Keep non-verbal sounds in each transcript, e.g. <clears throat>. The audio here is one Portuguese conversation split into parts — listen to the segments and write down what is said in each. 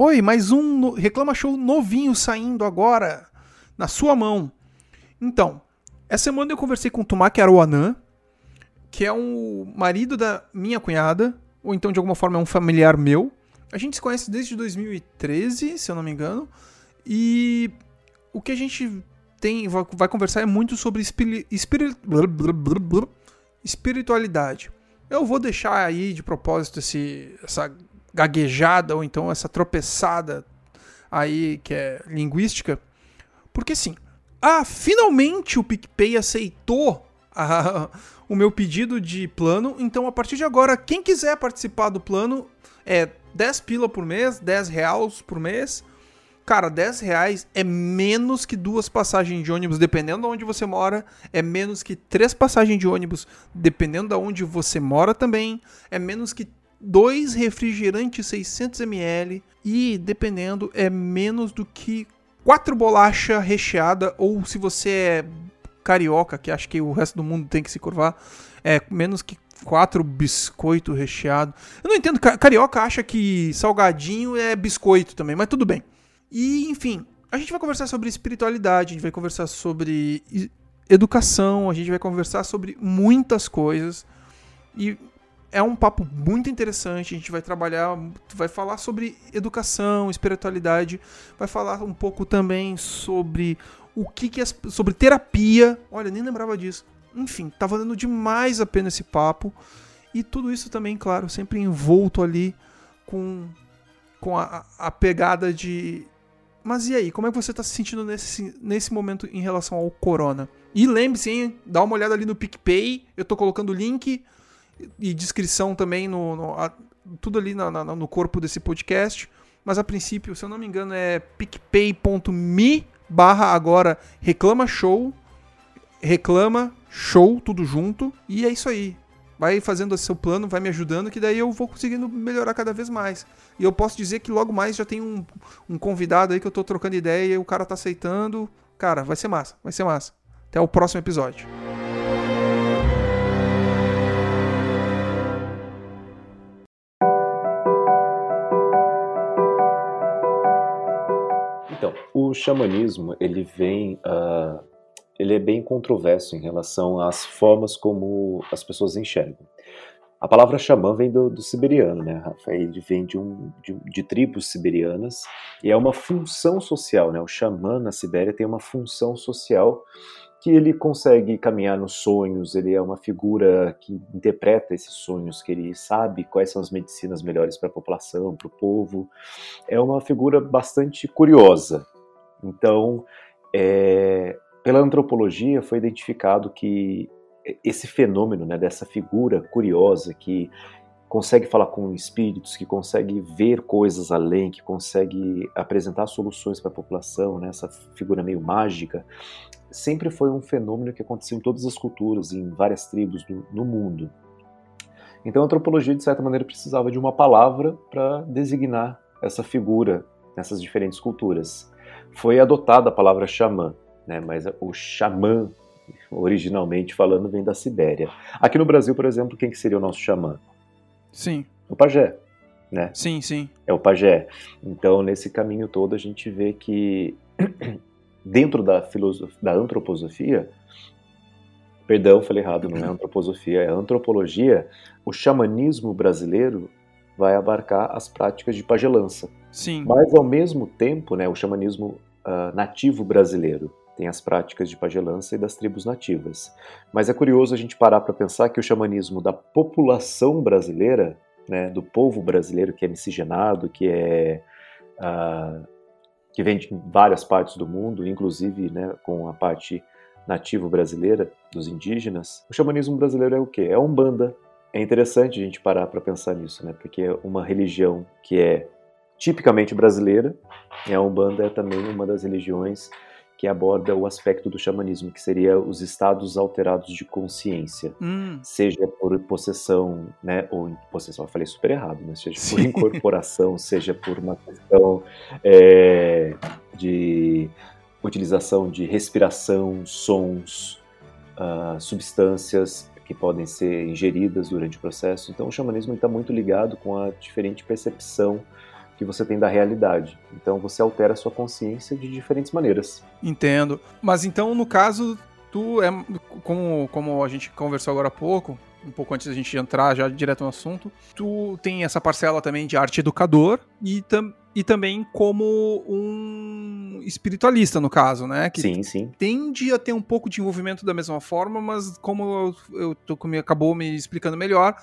Oi, mais um. Reclama Show novinho saindo agora na sua mão. Então, essa semana eu conversei com o Tumaki Aruanã, que é um marido da minha cunhada, ou então de alguma forma é um familiar meu. A gente se conhece desde 2013, se eu não me engano, e o que a gente tem vai conversar é muito sobre espiri, espiritualidade. Eu vou deixar aí de propósito esse, essa gaguejada ou então essa tropeçada aí que é linguística, porque sim. Ah, finalmente o PicPay aceitou a, o meu pedido de plano. Então, a partir de agora, quem quiser participar do plano é 10 pila por mês, 10 reais por mês. Cara, 10 reais é menos que duas passagens de ônibus, dependendo de onde você mora. É menos que três passagens de ônibus, dependendo de onde você mora também. É menos que dois refrigerantes 600ml. E, dependendo, é menos do que quatro bolacha recheada. Ou se você é carioca, que acho que o resto do mundo tem que se curvar, é menos que quatro biscoito recheado. Eu não entendo, carioca acha que salgadinho é biscoito também, mas tudo bem. E, enfim, a gente vai conversar sobre espiritualidade, a gente vai conversar sobre educação, a gente vai conversar sobre muitas coisas. E é um papo muito interessante. A gente vai trabalhar, vai falar sobre educação, espiritualidade, vai falar um pouco também sobre o que, que sobre terapia. Olha, nem lembrava disso. Enfim, tá valendo demais a pena esse papo. E tudo isso também, claro, sempre envolto ali com, com a, a pegada de mas e aí, como é que você está se sentindo nesse, nesse momento em relação ao corona? E lembre-se, hein, dá uma olhada ali no PicPay, eu estou colocando o link e descrição também, no, no a, tudo ali na, na, no corpo desse podcast. Mas a princípio, se eu não me engano, é picpay.me barra agora reclama show, reclama show, tudo junto. E é isso aí vai fazendo o seu plano, vai me ajudando, que daí eu vou conseguindo melhorar cada vez mais. E eu posso dizer que logo mais já tem um, um convidado aí que eu tô trocando ideia e o cara tá aceitando. Cara, vai ser massa, vai ser massa. Até o próximo episódio. O xamanismo, ele vem uh, ele é bem controverso em relação às formas como as pessoas enxergam. A palavra xamã vem do, do siberiano, né, Rafa? Ele vem de, um, de, de, tribos siberianas e é uma função social, né? O xamã na Sibéria tem uma função social que ele consegue caminhar nos sonhos, ele é uma figura que interpreta esses sonhos, que ele sabe quais são as medicinas melhores para a população, para o povo. É uma figura bastante curiosa. Então, é, pela antropologia foi identificado que esse fenômeno, né, dessa figura curiosa que consegue falar com espíritos, que consegue ver coisas além, que consegue apresentar soluções para a população, né, essa figura meio mágica, sempre foi um fenômeno que aconteceu em todas as culturas, em várias tribos do, no mundo. Então a antropologia, de certa maneira, precisava de uma palavra para designar essa figura nessas diferentes culturas. Foi adotada a palavra xamã, né? mas o xamã, originalmente falando, vem da Sibéria. Aqui no Brasil, por exemplo, quem que seria o nosso xamã? Sim. O pajé. Né? Sim, sim. É o pajé. Então, nesse caminho todo, a gente vê que <clears throat> dentro da, filosofia, da antroposofia, perdão, falei errado, não é <clears throat> antroposofia, é antropologia, o xamanismo brasileiro vai abarcar as práticas de pagelança. Sim. Mas, ao mesmo tempo, né, o xamanismo uh, nativo brasileiro, tem as práticas de pagelança e das tribos nativas. Mas é curioso a gente parar para pensar que o xamanismo da população brasileira, né, do povo brasileiro que é miscigenado, que é uh, que vem de várias partes do mundo, inclusive né, com a parte nativo brasileira dos indígenas, o xamanismo brasileiro é o quê? É umbanda. É interessante a gente parar para pensar nisso, né? Porque é uma religião que é tipicamente brasileira, e a umbanda é também uma das religiões que aborda o aspecto do xamanismo, que seria os estados alterados de consciência, hum. seja por possessão, né, ou possessão, eu falei super errado, mas seja Sim. por incorporação, <laughs> seja por uma questão é, de utilização de respiração, sons, uh, substâncias que podem ser ingeridas durante o processo. Então, o xamanismo está muito ligado com a diferente percepção que você tem da realidade. Então você altera a sua consciência de diferentes maneiras. Entendo. Mas então, no caso, tu é como, como a gente conversou agora há pouco, um pouco antes da gente entrar já direto no assunto, tu tem essa parcela também de arte educador e, tam, e também como um espiritualista, no caso, né? Que sim, sim. Tende a ter um pouco de envolvimento da mesma forma, mas como eu, eu tu acabou me explicando melhor,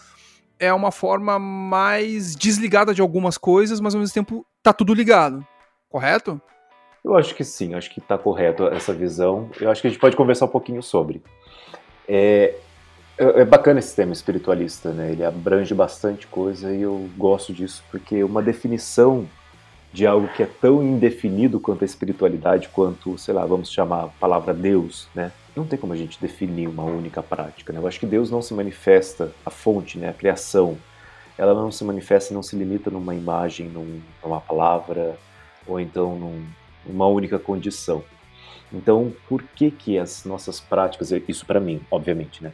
é uma forma mais desligada de algumas coisas, mas ao mesmo tempo tá tudo ligado. Correto? Eu acho que sim, acho que está correto essa visão. Eu acho que a gente pode conversar um pouquinho sobre. É, é, é bacana esse tema espiritualista, né? Ele abrange bastante coisa e eu gosto disso porque uma definição de algo que é tão indefinido quanto a espiritualidade, quanto, sei lá, vamos chamar a palavra Deus, né? Não tem como a gente definir uma única prática, né? Eu acho que Deus não se manifesta, a fonte, né, a criação, ela não se manifesta, não se limita numa imagem, num, numa palavra, ou então num, numa única condição. Então, por que que as nossas práticas, isso para mim, obviamente, né?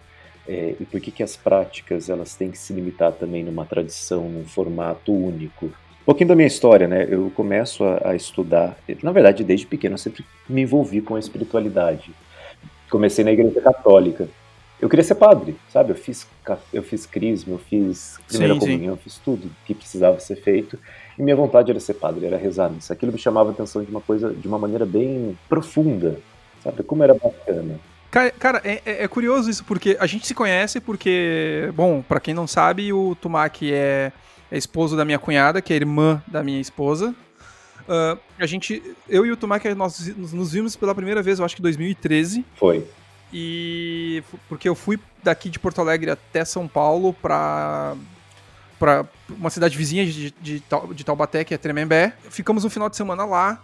É, e por que, que as práticas elas têm que se limitar também numa tradição, num formato único? Um pouquinho da minha história, né? Eu começo a, a estudar, na verdade, desde pequeno eu sempre me envolvi com a espiritualidade. Comecei na igreja católica. Eu queria ser padre, sabe? Eu fiz, eu fiz crisma, eu fiz primeira sim, comunhão, sim. eu fiz tudo que precisava ser feito. E minha vontade era ser padre, era rezar missa. Aquilo me chamava a atenção de uma coisa, de uma maneira bem profunda, sabe? Como era bacana. Cara, é, é, é, curioso isso, porque a gente se conhece porque, bom, para quem não sabe, o Tumaki é, é, esposo da minha cunhada, que é irmã da minha esposa. Uh, a gente, eu e o Tumaki, nós nos vimos pela primeira vez, eu acho que em 2013. Foi. E porque eu fui daqui de Porto Alegre até São Paulo pra, pra uma cidade vizinha de, de, de Taubaté, que é Tremembé. Ficamos um final de semana lá,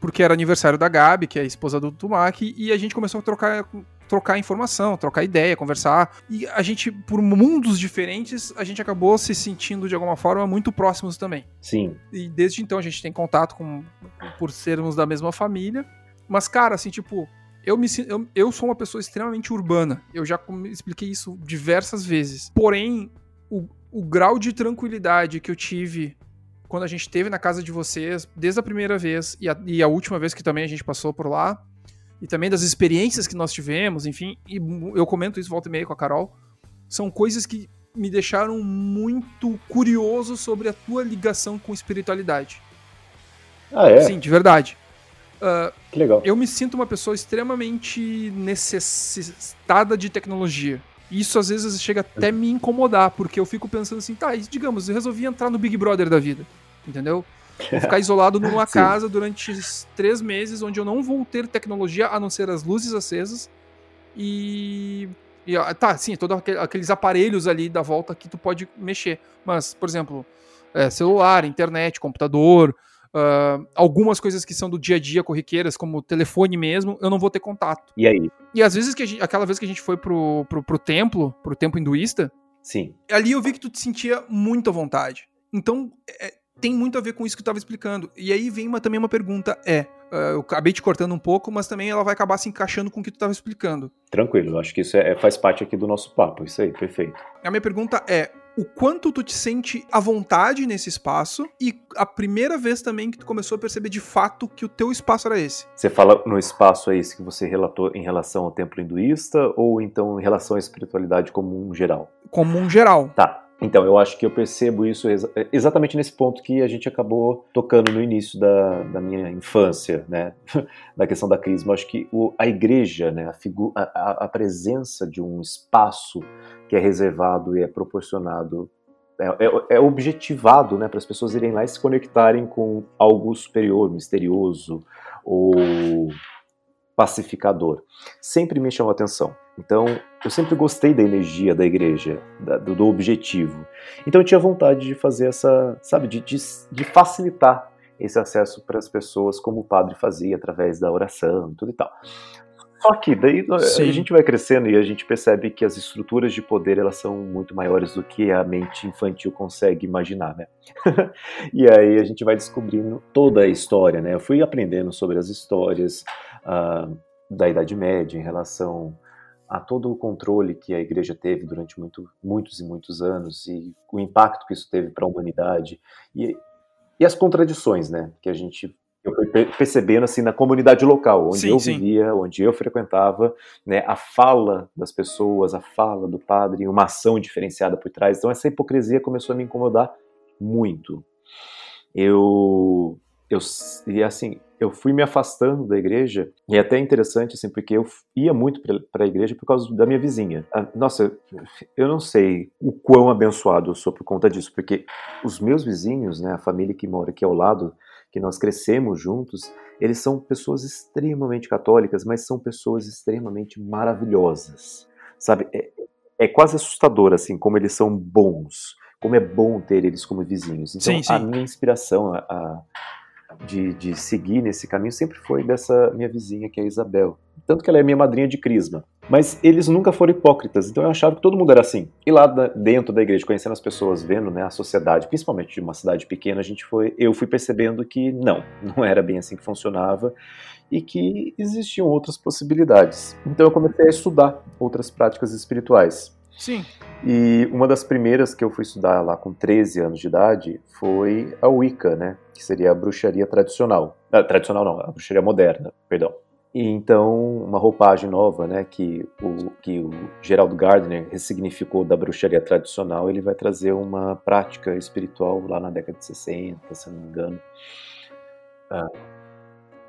porque era aniversário da Gabi, que é a esposa do Tumaki, e a gente começou a trocar, trocar informação, trocar ideia, conversar. E a gente, por mundos diferentes, a gente acabou se sentindo de alguma forma muito próximos também. Sim. E desde então a gente tem contato com por sermos da mesma família. Mas, cara, assim, tipo, eu, me, eu, eu sou uma pessoa extremamente urbana. Eu já expliquei isso diversas vezes. Porém, o, o grau de tranquilidade que eu tive quando a gente teve na casa de vocês, desde a primeira vez e a, e a última vez que também a gente passou por lá, e também das experiências que nós tivemos, enfim, e eu comento isso volta e meia com a Carol, são coisas que me deixaram muito curioso sobre a tua ligação com espiritualidade. Ah, é? Sim, de verdade. Uh, que legal. Eu me sinto uma pessoa extremamente necessitada de tecnologia. Isso às vezes chega até me incomodar, porque eu fico pensando assim, tá, digamos, eu resolvi entrar no Big Brother da vida entendeu? Vou ficar isolado numa <laughs> casa durante três meses, onde eu não vou ter tecnologia a não ser as luzes acesas. E. e tá, sim, todos aqueles aparelhos ali da volta que tu pode mexer. Mas, por exemplo, é, celular, internet, computador, uh, algumas coisas que são do dia a dia corriqueiras, como telefone mesmo, eu não vou ter contato. E aí? E às vezes que gente, aquela vez que a gente foi pro, pro, pro templo, pro templo hinduísta, Sim. Ali eu vi que tu te sentia muito à vontade. Então, é, tem muito a ver com isso que eu estava explicando. E aí vem uma, também uma pergunta: é. Uh, eu acabei te cortando um pouco, mas também ela vai acabar se encaixando com o que tu estava explicando. Tranquilo, acho que isso é, faz parte aqui do nosso papo, isso aí, perfeito. A minha pergunta é: o quanto tu te sente à vontade nesse espaço e a primeira vez também que tu começou a perceber de fato que o teu espaço era esse. Você fala no espaço é esse que você relatou em relação ao templo hinduísta ou então em relação à espiritualidade como um geral? Como um geral. Tá. Então, eu acho que eu percebo isso exa exatamente nesse ponto que a gente acabou tocando no início da, da minha infância, né? <laughs> da questão da crisma. Eu acho que o, a igreja, né? a, a, a presença de um espaço que é reservado e é proporcionado é, é, é, objetivado né, para as pessoas irem lá e se conectarem com algo superior, misterioso ou pacificador. Sempre me chamou a atenção. Então, eu sempre gostei da energia da igreja, da, do, do, objetivo. Então, eu tinha vontade de fazer essa, sabe, de, de, de facilitar esse acesso para as pessoas, como o padre fazia, através da oração e tudo e tal. Só que daí Sim. a gente vai crescendo e a gente percebe que as estruturas de poder elas são muito maiores do que a mente infantil consegue imaginar, né? <laughs> e aí a gente vai descobrindo toda a história, né? Eu fui aprendendo sobre as histórias uh, da Idade Média em relação a todo o controle que a igreja teve durante muito, muitos e muitos anos e o impacto que isso teve para a humanidade. E e as contradições, né? Que a gente eu fui percebendo assim na comunidade local, onde sim, eu vivia, sim. onde eu frequentava, né, a fala das pessoas, a fala do padre, uma ação diferenciada por trás. Então essa hipocrisia começou a me incomodar muito. Eu eu e assim, eu fui me afastando da igreja, e é até interessante, assim, porque eu ia muito para a igreja por causa da minha vizinha. Ah, nossa, eu não sei o quão abençoado eu sou por conta disso, porque os meus vizinhos, né, a família que mora aqui ao lado, que nós crescemos juntos, eles são pessoas extremamente católicas, mas são pessoas extremamente maravilhosas, sabe? É, é quase assustador, assim, como eles são bons, como é bom ter eles como vizinhos. Então, sim, sim. a minha inspiração, a, a de, de seguir nesse caminho sempre foi dessa minha vizinha, que é a Isabel. Tanto que ela é minha madrinha de crisma. Mas eles nunca foram hipócritas, então eu achava que todo mundo era assim. E lá dentro da igreja, conhecendo as pessoas, vendo né, a sociedade, principalmente de uma cidade pequena, a gente foi, eu fui percebendo que não, <laughs> não era bem assim que funcionava e que existiam outras possibilidades. Então eu comecei a estudar outras práticas espirituais. Sim. E uma das primeiras que eu fui estudar lá com 13 anos de idade foi a Wicca, né? Que seria a bruxaria tradicional. Ah, tradicional não, a bruxaria moderna, perdão. E então, uma roupagem nova, né, que o, que o Geraldo Gardner ressignificou da bruxaria tradicional, ele vai trazer uma prática espiritual lá na década de 60, se não me engano, ah,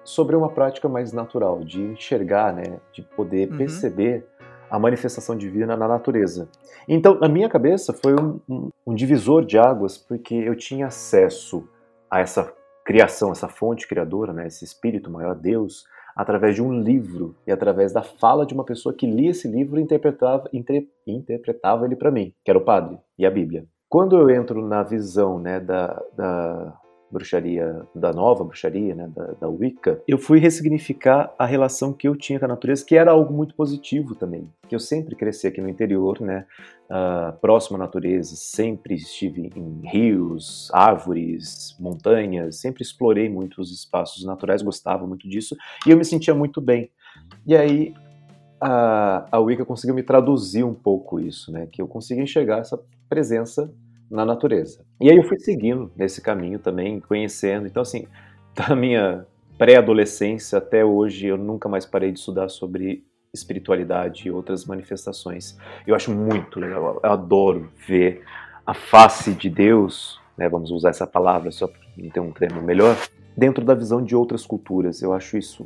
sobre uma prática mais natural, de enxergar, né, de poder uhum. perceber a manifestação divina na natureza. Então, na minha cabeça, foi um, um, divisor de águas, porque eu tinha acesso a essa criação, essa fonte criadora, né, esse espírito maior, Deus, através de um livro e através da fala de uma pessoa que lia esse livro e interpretava, inter, interpretava ele para mim, que era o padre e a Bíblia. Quando eu entro na visão né, da, da bruxaria, da nova bruxaria, né, da, da Wicca, eu fui ressignificar a relação que eu tinha com a natureza, que era algo muito positivo também. Que eu sempre cresci aqui no interior, né, uh, próximo à natureza, sempre estive em rios, árvores, montanhas, sempre explorei muito os espaços naturais, gostava muito disso e eu me sentia muito bem. E aí a, a Wicca conseguiu me traduzir um pouco isso, né, que eu consegui enxergar essa presença na natureza. E aí eu fui seguindo nesse caminho também, conhecendo. Então, assim, <laughs> da minha pré-adolescência até hoje, eu nunca mais parei de estudar sobre espiritualidade e outras manifestações. Eu acho muito legal, eu adoro ver a face de Deus, né, vamos usar essa palavra só para ter um termo melhor, dentro da visão de outras culturas. Eu acho isso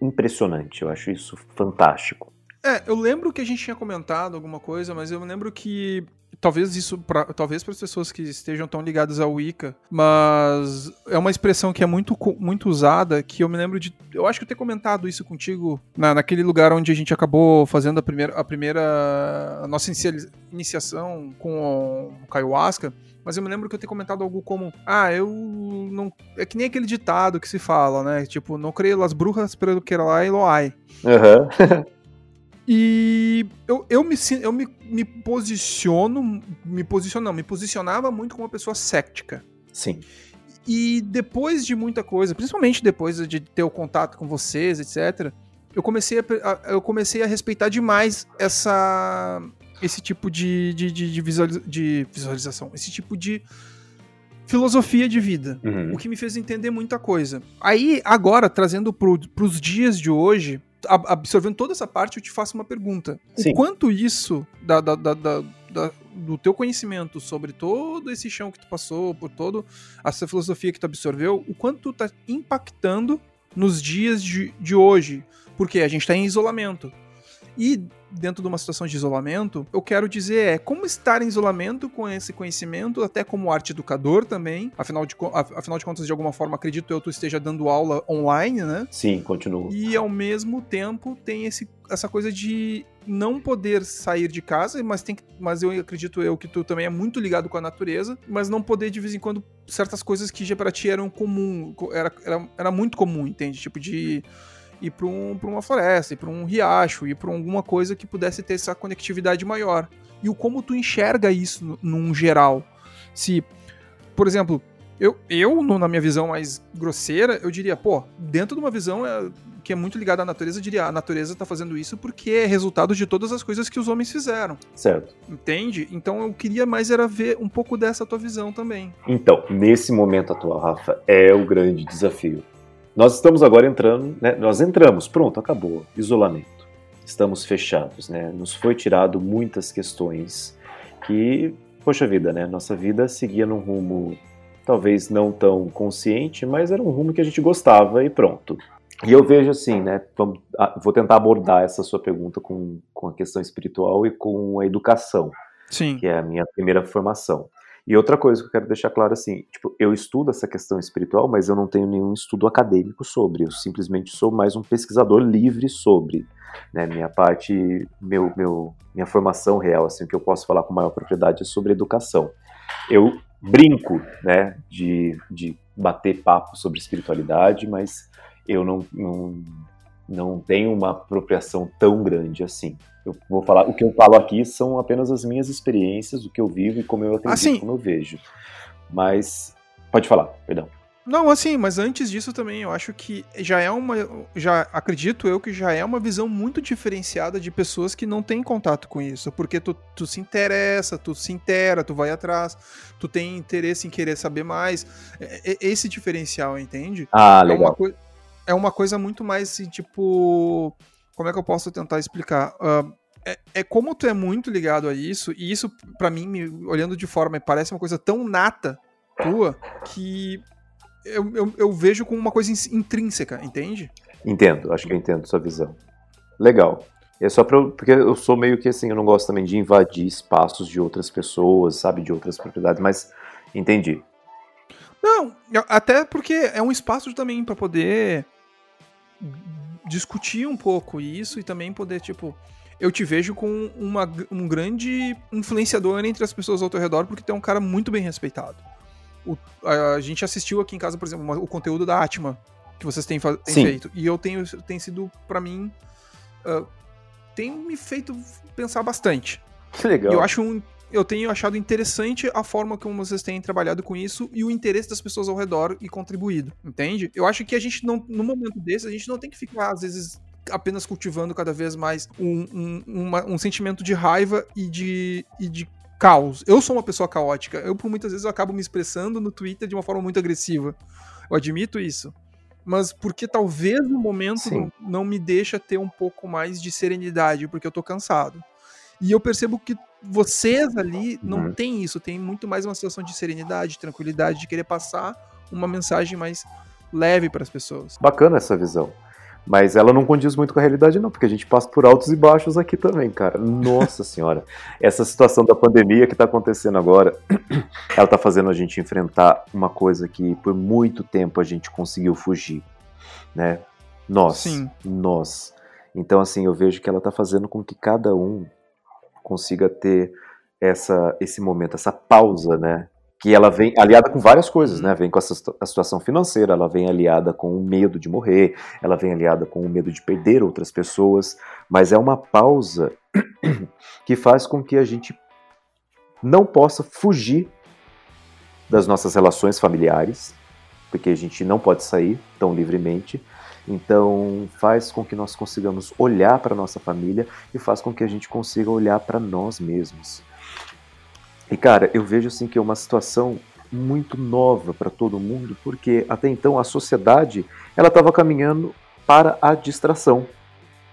impressionante, eu acho isso fantástico. É, eu lembro que a gente tinha comentado alguma coisa, mas eu lembro que talvez isso pra, talvez para as pessoas que estejam tão ligadas ao Wicca, mas é uma expressão que é muito, muito usada, que eu me lembro de, eu acho que eu ter comentado isso contigo na, naquele lugar onde a gente acabou fazendo a primeira a primeira a nossa iniciação com o Ayahuasca, mas eu me lembro que eu ter comentado algo como, ah, eu não é que nem aquele ditado que se fala, né? Tipo, não creio las brujas pelo que lá e loai. Aham. Uhum. <laughs> E eu, eu, me, eu me, me posiciono, me posiciono, não, me posicionava muito como uma pessoa cética. Sim. E depois de muita coisa, principalmente depois de ter o contato com vocês, etc., eu comecei a, eu comecei a respeitar demais essa, esse tipo de, de, de, de, visualiza, de visualização, esse tipo de filosofia de vida, uhum. o que me fez entender muita coisa. Aí, agora, trazendo para os dias de hoje, absorvendo toda essa parte, eu te faço uma pergunta. Sim. O quanto isso da, da, da, da, do teu conhecimento sobre todo esse chão que tu passou, por toda essa filosofia que tu absorveu, o quanto tu tá impactando nos dias de, de hoje? Porque a gente está em isolamento. E dentro de uma situação de isolamento, eu quero dizer é como estar em isolamento com esse conhecimento, até como arte educador também. Afinal de, afinal de contas, de alguma forma, acredito eu, tu esteja dando aula online, né? Sim, continuo. E ao mesmo tempo tem esse, essa coisa de não poder sair de casa, mas tem que, mas eu acredito eu que tu também é muito ligado com a natureza, mas não poder de vez em quando certas coisas que já para ti eram comum, era, era, era muito comum, entende? Tipo de ir para um, uma floresta, ir para um riacho, ir para alguma coisa que pudesse ter essa conectividade maior. E o como tu enxerga isso num geral. Se, por exemplo, eu, eu na minha visão mais grosseira, eu diria, pô, dentro de uma visão é, que é muito ligado à natureza, diria, a natureza tá fazendo isso porque é resultado de todas as coisas que os homens fizeram. Certo. Entende? Então eu queria mais era ver um pouco dessa tua visão também. Então, nesse momento atual, Rafa, é o grande desafio. Nós estamos agora entrando, né? Nós entramos, pronto, acabou. Isolamento. Estamos fechados, né? Nos foi tirado muitas questões que, poxa vida, né? Nossa vida seguia num rumo talvez não tão consciente, mas era um rumo que a gente gostava e pronto. E eu vejo assim, né? Vou tentar abordar essa sua pergunta com, com a questão espiritual e com a educação, Sim. que é a minha primeira formação. E outra coisa que eu quero deixar claro assim, tipo, eu estudo essa questão espiritual, mas eu não tenho nenhum estudo acadêmico sobre. Eu simplesmente sou mais um pesquisador livre sobre. Né, minha parte, meu, meu, minha formação real, assim, que eu posso falar com maior propriedade é sobre educação. Eu brinco, né, de, de bater papo sobre espiritualidade, mas eu não, não, não tenho uma apropriação tão grande assim. Eu vou falar, o que eu falo aqui são apenas as minhas experiências, o que eu vivo e como eu acredito, assim, como eu vejo. Mas pode falar, perdão. Não, assim, mas antes disso também, eu acho que já é uma. Já acredito eu que já é uma visão muito diferenciada de pessoas que não têm contato com isso. Porque tu, tu se interessa, tu se intera, tu vai atrás, tu tem interesse em querer saber mais. É, é esse diferencial, entende? Ah, legal. É uma, coi é uma coisa muito mais assim, tipo. Como é que eu posso tentar explicar? Uh, é, é, como tu é muito ligado a isso, e isso, para mim, me, olhando de fora, me parece uma coisa tão nata tua que eu, eu, eu vejo como uma coisa intrínseca, entende? Entendo, acho que eu entendo sua visão. Legal. É só pra, porque eu sou meio que assim, eu não gosto também de invadir espaços de outras pessoas, sabe, de outras propriedades, mas entendi. Não, até porque é um espaço também para poder discutir um pouco isso e também poder, tipo, eu te vejo com uma, um grande influenciador entre as pessoas ao teu redor, porque tu é um cara muito bem respeitado. O, a, a, gente assistiu aqui em casa, por exemplo, uma, o conteúdo da Atma que vocês têm, têm feito. E eu tenho tem sido, para mim, uh, tem me feito pensar bastante. Que legal. Eu acho um, eu tenho achado interessante a forma como vocês têm trabalhado com isso e o interesse das pessoas ao redor e contribuído, entende? Eu acho que a gente não, no momento desse, a gente não tem que ficar, às vezes, apenas cultivando cada vez mais um, um, uma, um sentimento de raiva e de, e de caos. Eu sou uma pessoa caótica. Eu, por muitas vezes, eu acabo me expressando no Twitter de uma forma muito agressiva. Eu admito isso. Mas porque talvez no momento não, não, me deixa ter um pouco mais de serenidade, porque eu tô cansado. E eu percebo que vocês ali não uhum. tem isso, tem muito mais uma situação de serenidade, de tranquilidade, de querer passar uma mensagem mais leve para as pessoas. Bacana essa visão. Mas ela não condiz muito com a realidade, não, porque a gente passa por altos e baixos aqui também, cara. Nossa <laughs> senhora. Essa situação da pandemia que está acontecendo agora, <clears throat> ela está fazendo a gente enfrentar uma coisa que por muito tempo a gente conseguiu fugir, né? Nós. Sim. Nós. Então, assim, eu vejo que ela está fazendo com que cada um consiga ter essa, esse momento, essa pausa, né? que ela vem aliada com várias coisas, né? Vem com essa, a situação financeira, ela vem aliada com o medo de morrer, ela vem aliada com o medo de perder outras pessoas, mas é uma pausa <clears throat> que faz com que a gente não possa fugir das nossas relações familiares, porque a gente não pode sair tão livremente. Então, faz com que nós consigamos olhar para nossa família e faz com que a gente consiga olhar para nós mesmos. E cara, eu vejo assim que é uma situação muito nova para todo mundo, porque até então a sociedade ela estava caminhando para a distração,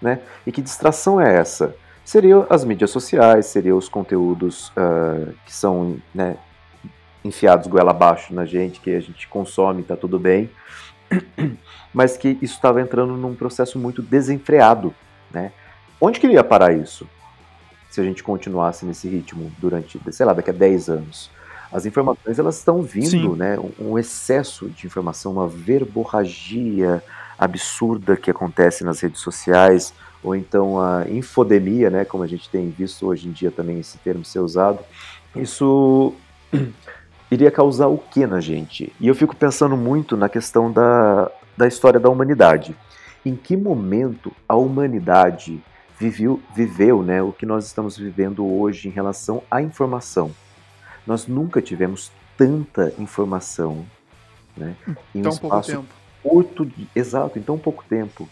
né? E que distração é essa? Seriam as mídias sociais, seriam os conteúdos uh, que são né, enfiados goela abaixo na gente, que a gente consome, tá tudo bem, mas que isso estava entrando num processo muito desenfreado, né? Onde que ia parar isso? se a gente continuasse nesse ritmo durante, sei lá, daqui a 10 anos. As informações elas estão vindo, Sim. né? Um excesso de informação, uma verborragia absurda que acontece nas redes sociais, ou então a infodemia, né? Como a gente tem visto hoje em dia também esse termo ser usado. Isso iria causar o que na gente? E eu fico pensando muito na questão da, da história da humanidade. Em que momento a humanidade viveu, viveu né, o que nós estamos vivendo hoje em relação à informação. Nós nunca tivemos tanta informação né, em tão um espaço pouco tempo. curto, exato, em tão pouco tempo.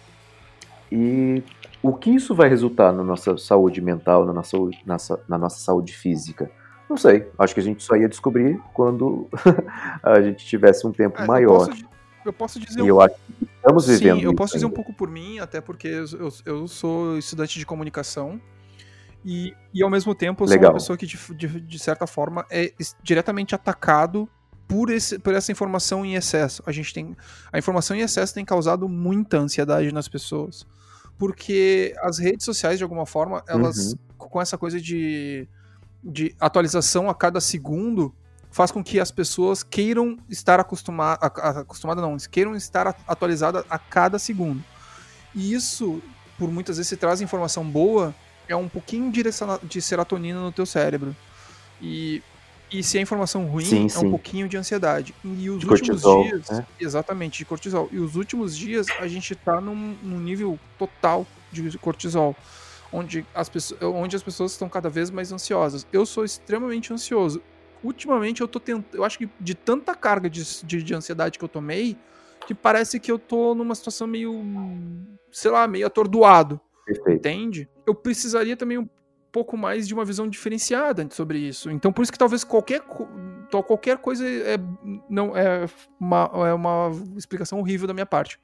E o que isso vai resultar na nossa saúde mental, na nossa, na nossa saúde física? Não sei. Acho que a gente só ia descobrir quando <laughs> a gente tivesse um tempo é, maior. Eu posso, eu posso dizer. E um... eu acho que estamos vivendo. Sim, eu posso dizer ainda. um pouco por mim, até porque eu, eu, eu sou estudante de comunicação. E, e ao mesmo tempo eu sou Legal. uma pessoa que, de, de, de certa forma, é diretamente atacado por, esse, por essa informação em excesso. A gente tem. A informação em excesso tem causado muita ansiedade nas pessoas. Porque as redes sociais, de alguma forma, elas, uhum. com essa coisa de de atualização a cada segundo faz com que as pessoas queiram estar acostumadas, acostumada não, queiram estar atualizadas a cada segundo. E isso, por muitas vezes, se traz informação boa, é um pouquinho de serotonina no teu cérebro. E, e se é informação ruim, sim, é sim. um pouquinho de ansiedade. E os de últimos cortisol, dias, né? exatamente, de cortisol. E os últimos dias a gente tá num, num nível total de cortisol onde as, pessoas, onde as pessoas estão cada vez mais ansiosas. Eu sou extremamente ansioso. Ultimamente eu tô tentando. Eu acho que de tanta carga de, de, de, ansiedade que eu tomei, que parece que eu tô numa situação meio. sei lá, meio atordoado. Perfeito. Entende? Eu precisaria também um pouco mais de uma visão diferenciada sobre isso. Então, por isso que talvez qualquer, qualquer coisa é, não, é, uma, é uma explicação horrível da minha parte.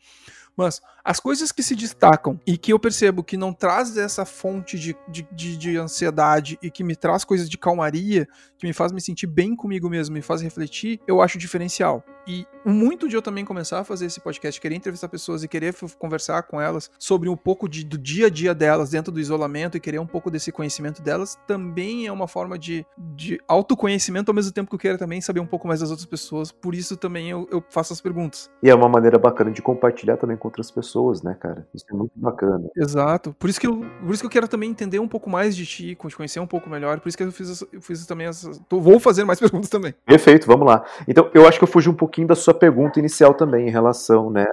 Mas as coisas que se destacam e que eu percebo que não traz essa fonte de, de, de, de, ansiedade e que me traz coisas de calmaria, que me faz me sentir bem comigo mesmo, me faz refletir, eu acho diferencial. E muito de eu também começar a fazer esse podcast, querer entrevistar pessoas e querer conversar com elas sobre um pouco de, do dia a dia delas dentro do isolamento e querer um pouco desse conhecimento delas, também é uma forma de, de autoconhecimento ao mesmo tempo que eu quero também saber um pouco mais das outras pessoas. Por isso também eu, eu faço as perguntas. E é uma maneira bacana de compartilhar também com outras pessoas, né, cara? Isso é muito bacana. Exato. Por isso que eu, por isso que eu quero também entender um pouco mais de ti, te conhecer um pouco melhor. Por isso que eu fiz, eu fiz também essas. Vou fazer mais <laughs> perguntas também. Perfeito, vamos lá. Então, eu acho que eu fugi um pouquinho da sua pergunta inicial também, em relação, né?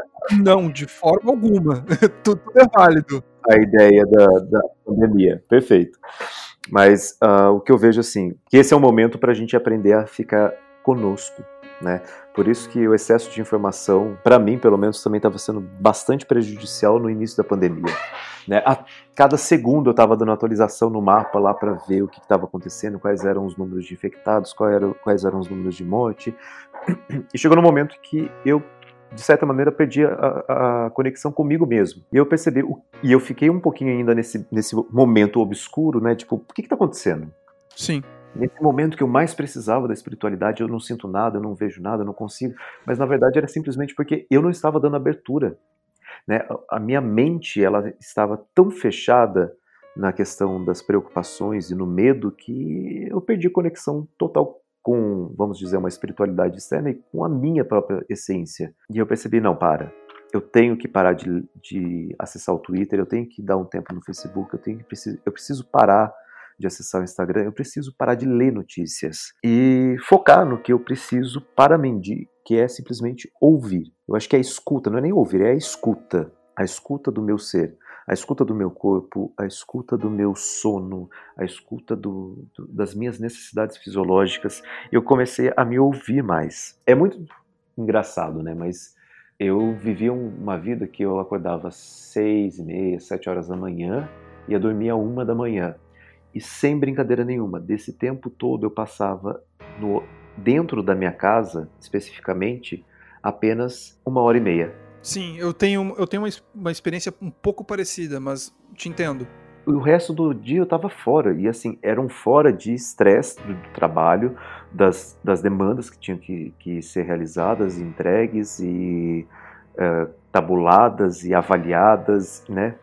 Não, de forma alguma. <laughs> tudo, é válido. A ideia da, da pandemia. Perfeito. Mas uh, o que eu vejo assim, que esse é o momento para a gente aprender a ficar conosco, né? Por isso que o excesso de informação, para mim, pelo menos, também estava sendo bastante prejudicial no início da pandemia. Né? A cada segundo eu estava dando atualização no mapa lá para ver o que estava acontecendo, quais eram os números de infectados, quais eram, quais eram os números de morte. E chegou no momento que eu de certa maneira, perdi a, a, conexão comigo mesmo. E eu percebi, e eu fiquei um pouquinho ainda nesse, nesse momento obscuro, né? Tipo, o que está acontecendo? Sim. Nesse momento que eu mais precisava da espiritualidade, eu não sinto nada, eu não vejo nada, eu não consigo. Mas na verdade era simplesmente porque eu não estava dando abertura. Né? A minha mente ela estava tão fechada na questão das preocupações e no medo que eu perdi conexão total com, vamos dizer, uma espiritualidade externa e com a minha própria essência. E eu percebi, não, para. Eu tenho que parar de, de acessar o Twitter, eu tenho que dar um tempo no Facebook, eu, tenho que, eu preciso parar de acessar o Instagram, eu preciso parar de ler notícias e focar no que eu preciso para mim, que é simplesmente ouvir. Eu acho que é a escuta, não é nem ouvir, é a escuta. A escuta do meu ser, a escuta do meu corpo, a escuta do meu sono, a escuta do, do, das minhas necessidades fisiológicas. Eu comecei a me ouvir mais. É muito engraçado, né? Mas eu vivia uma vida que eu acordava às seis e meia, sete horas da manhã, ia dormir a uma da manhã. E sem brincadeira nenhuma, desse tempo todo eu passava no, dentro da minha casa, especificamente, apenas uma hora e meia. Sim, eu tenho, eu tenho uma, uma experiência um pouco parecida, mas te entendo. O resto do dia eu estava fora, e assim, era um fora de estresse do, do, trabalho, das, das demandas que tinham que, que ser realizadas, entregues e uh, tabuladas e avaliadas, né?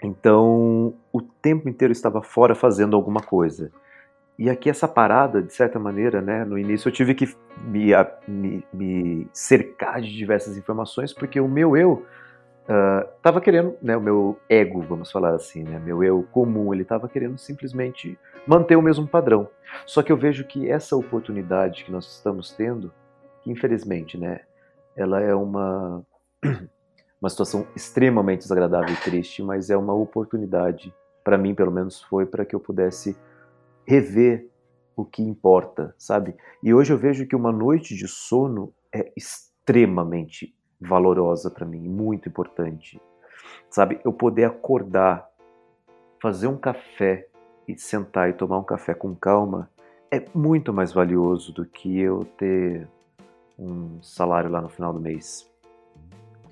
Então, o tempo inteiro estava fora fazendo alguma coisa. E aqui essa parada, de certa maneira, né, no início eu tive que me, me, me cercar de diversas informações, porque o meu eu estava uh, querendo, né, o meu ego, vamos falar assim, né, meu eu comum, ele estava querendo simplesmente manter o mesmo padrão. Só que eu vejo que essa oportunidade que nós estamos tendo, infelizmente, né, ela é uma <clears throat> uma situação extremamente desagradável e triste, mas é uma oportunidade, para mim pelo menos foi, para que eu pudesse rever o que importa, sabe? E hoje eu vejo que uma noite de sono é extremamente valorosa para mim, muito importante. Sabe, eu poder acordar, fazer um café e sentar e tomar um café com calma é muito mais valioso do que eu ter um salário lá no final do mês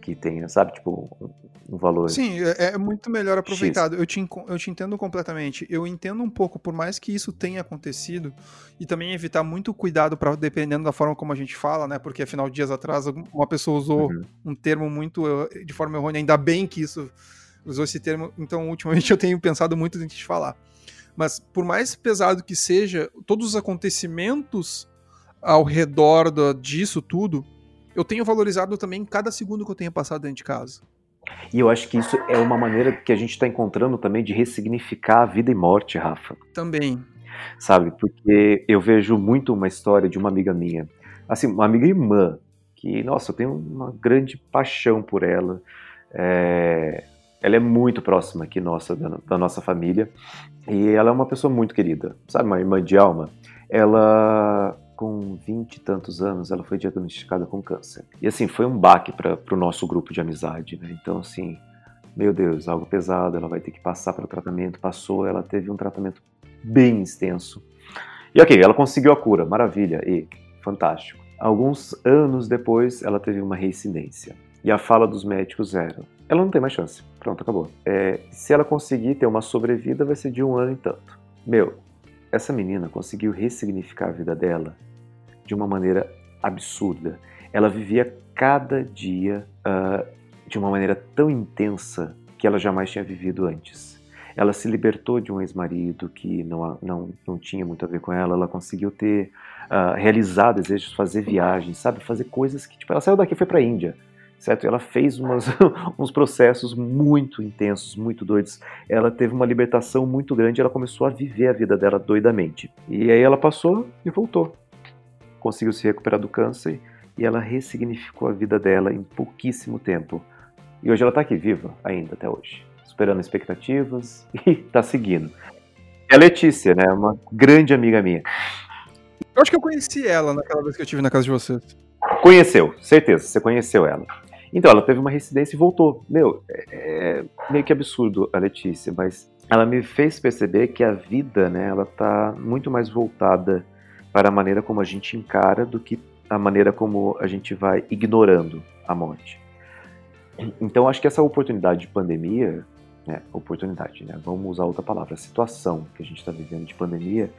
que tenha, sabe, tipo, um valor. Sim, é, é muito melhor aproveitado. Eu te, eu te entendo completamente. Eu entendo um pouco, por mais que isso tenha acontecido, e também evitar muito cuidado para dependendo da forma como a gente fala, né? Porque afinal, dias atrás, uma pessoa usou uhum. um termo muito eh, de forma errônea, ainda bem que isso usou esse termo, então ultimamente <laughs> eu tenho pensado muito antes de falar. Mas por mais pesado que seja, todos os acontecimentos ao redor do, disso tudo, eu tenho valorizado também cada segundo que eu tenho passado dentro de casa. E eu acho que isso é uma maneira que a gente está encontrando também de ressignificar a vida e morte, Rafa. Também. Sabe, porque eu vejo muito uma história de uma amiga minha, assim, uma amiga irmã, que, nossa, eu tenho uma grande paixão por ela. É... Ela é muito próxima aqui nossa, da, da nossa família, e ela é uma pessoa muito querida, sabe, uma irmã de alma. Ela com vinte e tantos anos, ela foi diagnosticada com câncer. E assim, foi um baque para o nosso grupo de amizade, né? Então, assim, meu Deus, algo pesado, ela vai ter que passar para o tratamento. Passou, ela teve um tratamento bem extenso. E ok, ela conseguiu a cura, maravilha, e fantástico. Alguns anos depois, ela teve uma reincidência. E a fala dos médicos era: ela não tem mais chance. Pronto, acabou. É, se ela conseguir ter uma sobrevida, vai ser de um ano e tanto. Meu, essa menina conseguiu ressignificar a vida dela de uma maneira absurda. Ela vivia cada dia uh, de uma maneira tão intensa que ela jamais tinha vivido antes. Ela se libertou de um ex-marido que não, não, não tinha muito a ver com ela. Ela conseguiu ter, uh, desejos, fazer viagens, sabe? Fazer coisas que, tipo, ela saiu daqui e foi para a Índia certo? Ela fez umas, <laughs> uns processos muito intensos, muito doidos. Ela teve uma libertação muito grande, ela começou a viver a vida dela doidamente. E aí ela passou e voltou conseguiu se recuperar do câncer e ela ressignificou a vida dela em pouquíssimo tempo. E hoje ela está aqui viva ainda até hoje, superando expectativas <laughs> e está seguindo. É a Letícia, né? Uma grande amiga minha. Eu acho que eu conheci ela naquela vez que eu estive na casa de vocês. Conheceu, certeza, você conheceu ela. Então, ela teve uma residência e voltou. Meu, é, é meio que absurdo a Letícia, mas ela me fez perceber que a vida, né, ela tá muito mais voltada para a maneira como a gente encara do que a maneira como a gente vai ignorando a morte. Então acho que essa oportunidade de pandemia, né, oportunidade, né, vamos usar outra palavra, a situação que a gente está vivendo de pandemia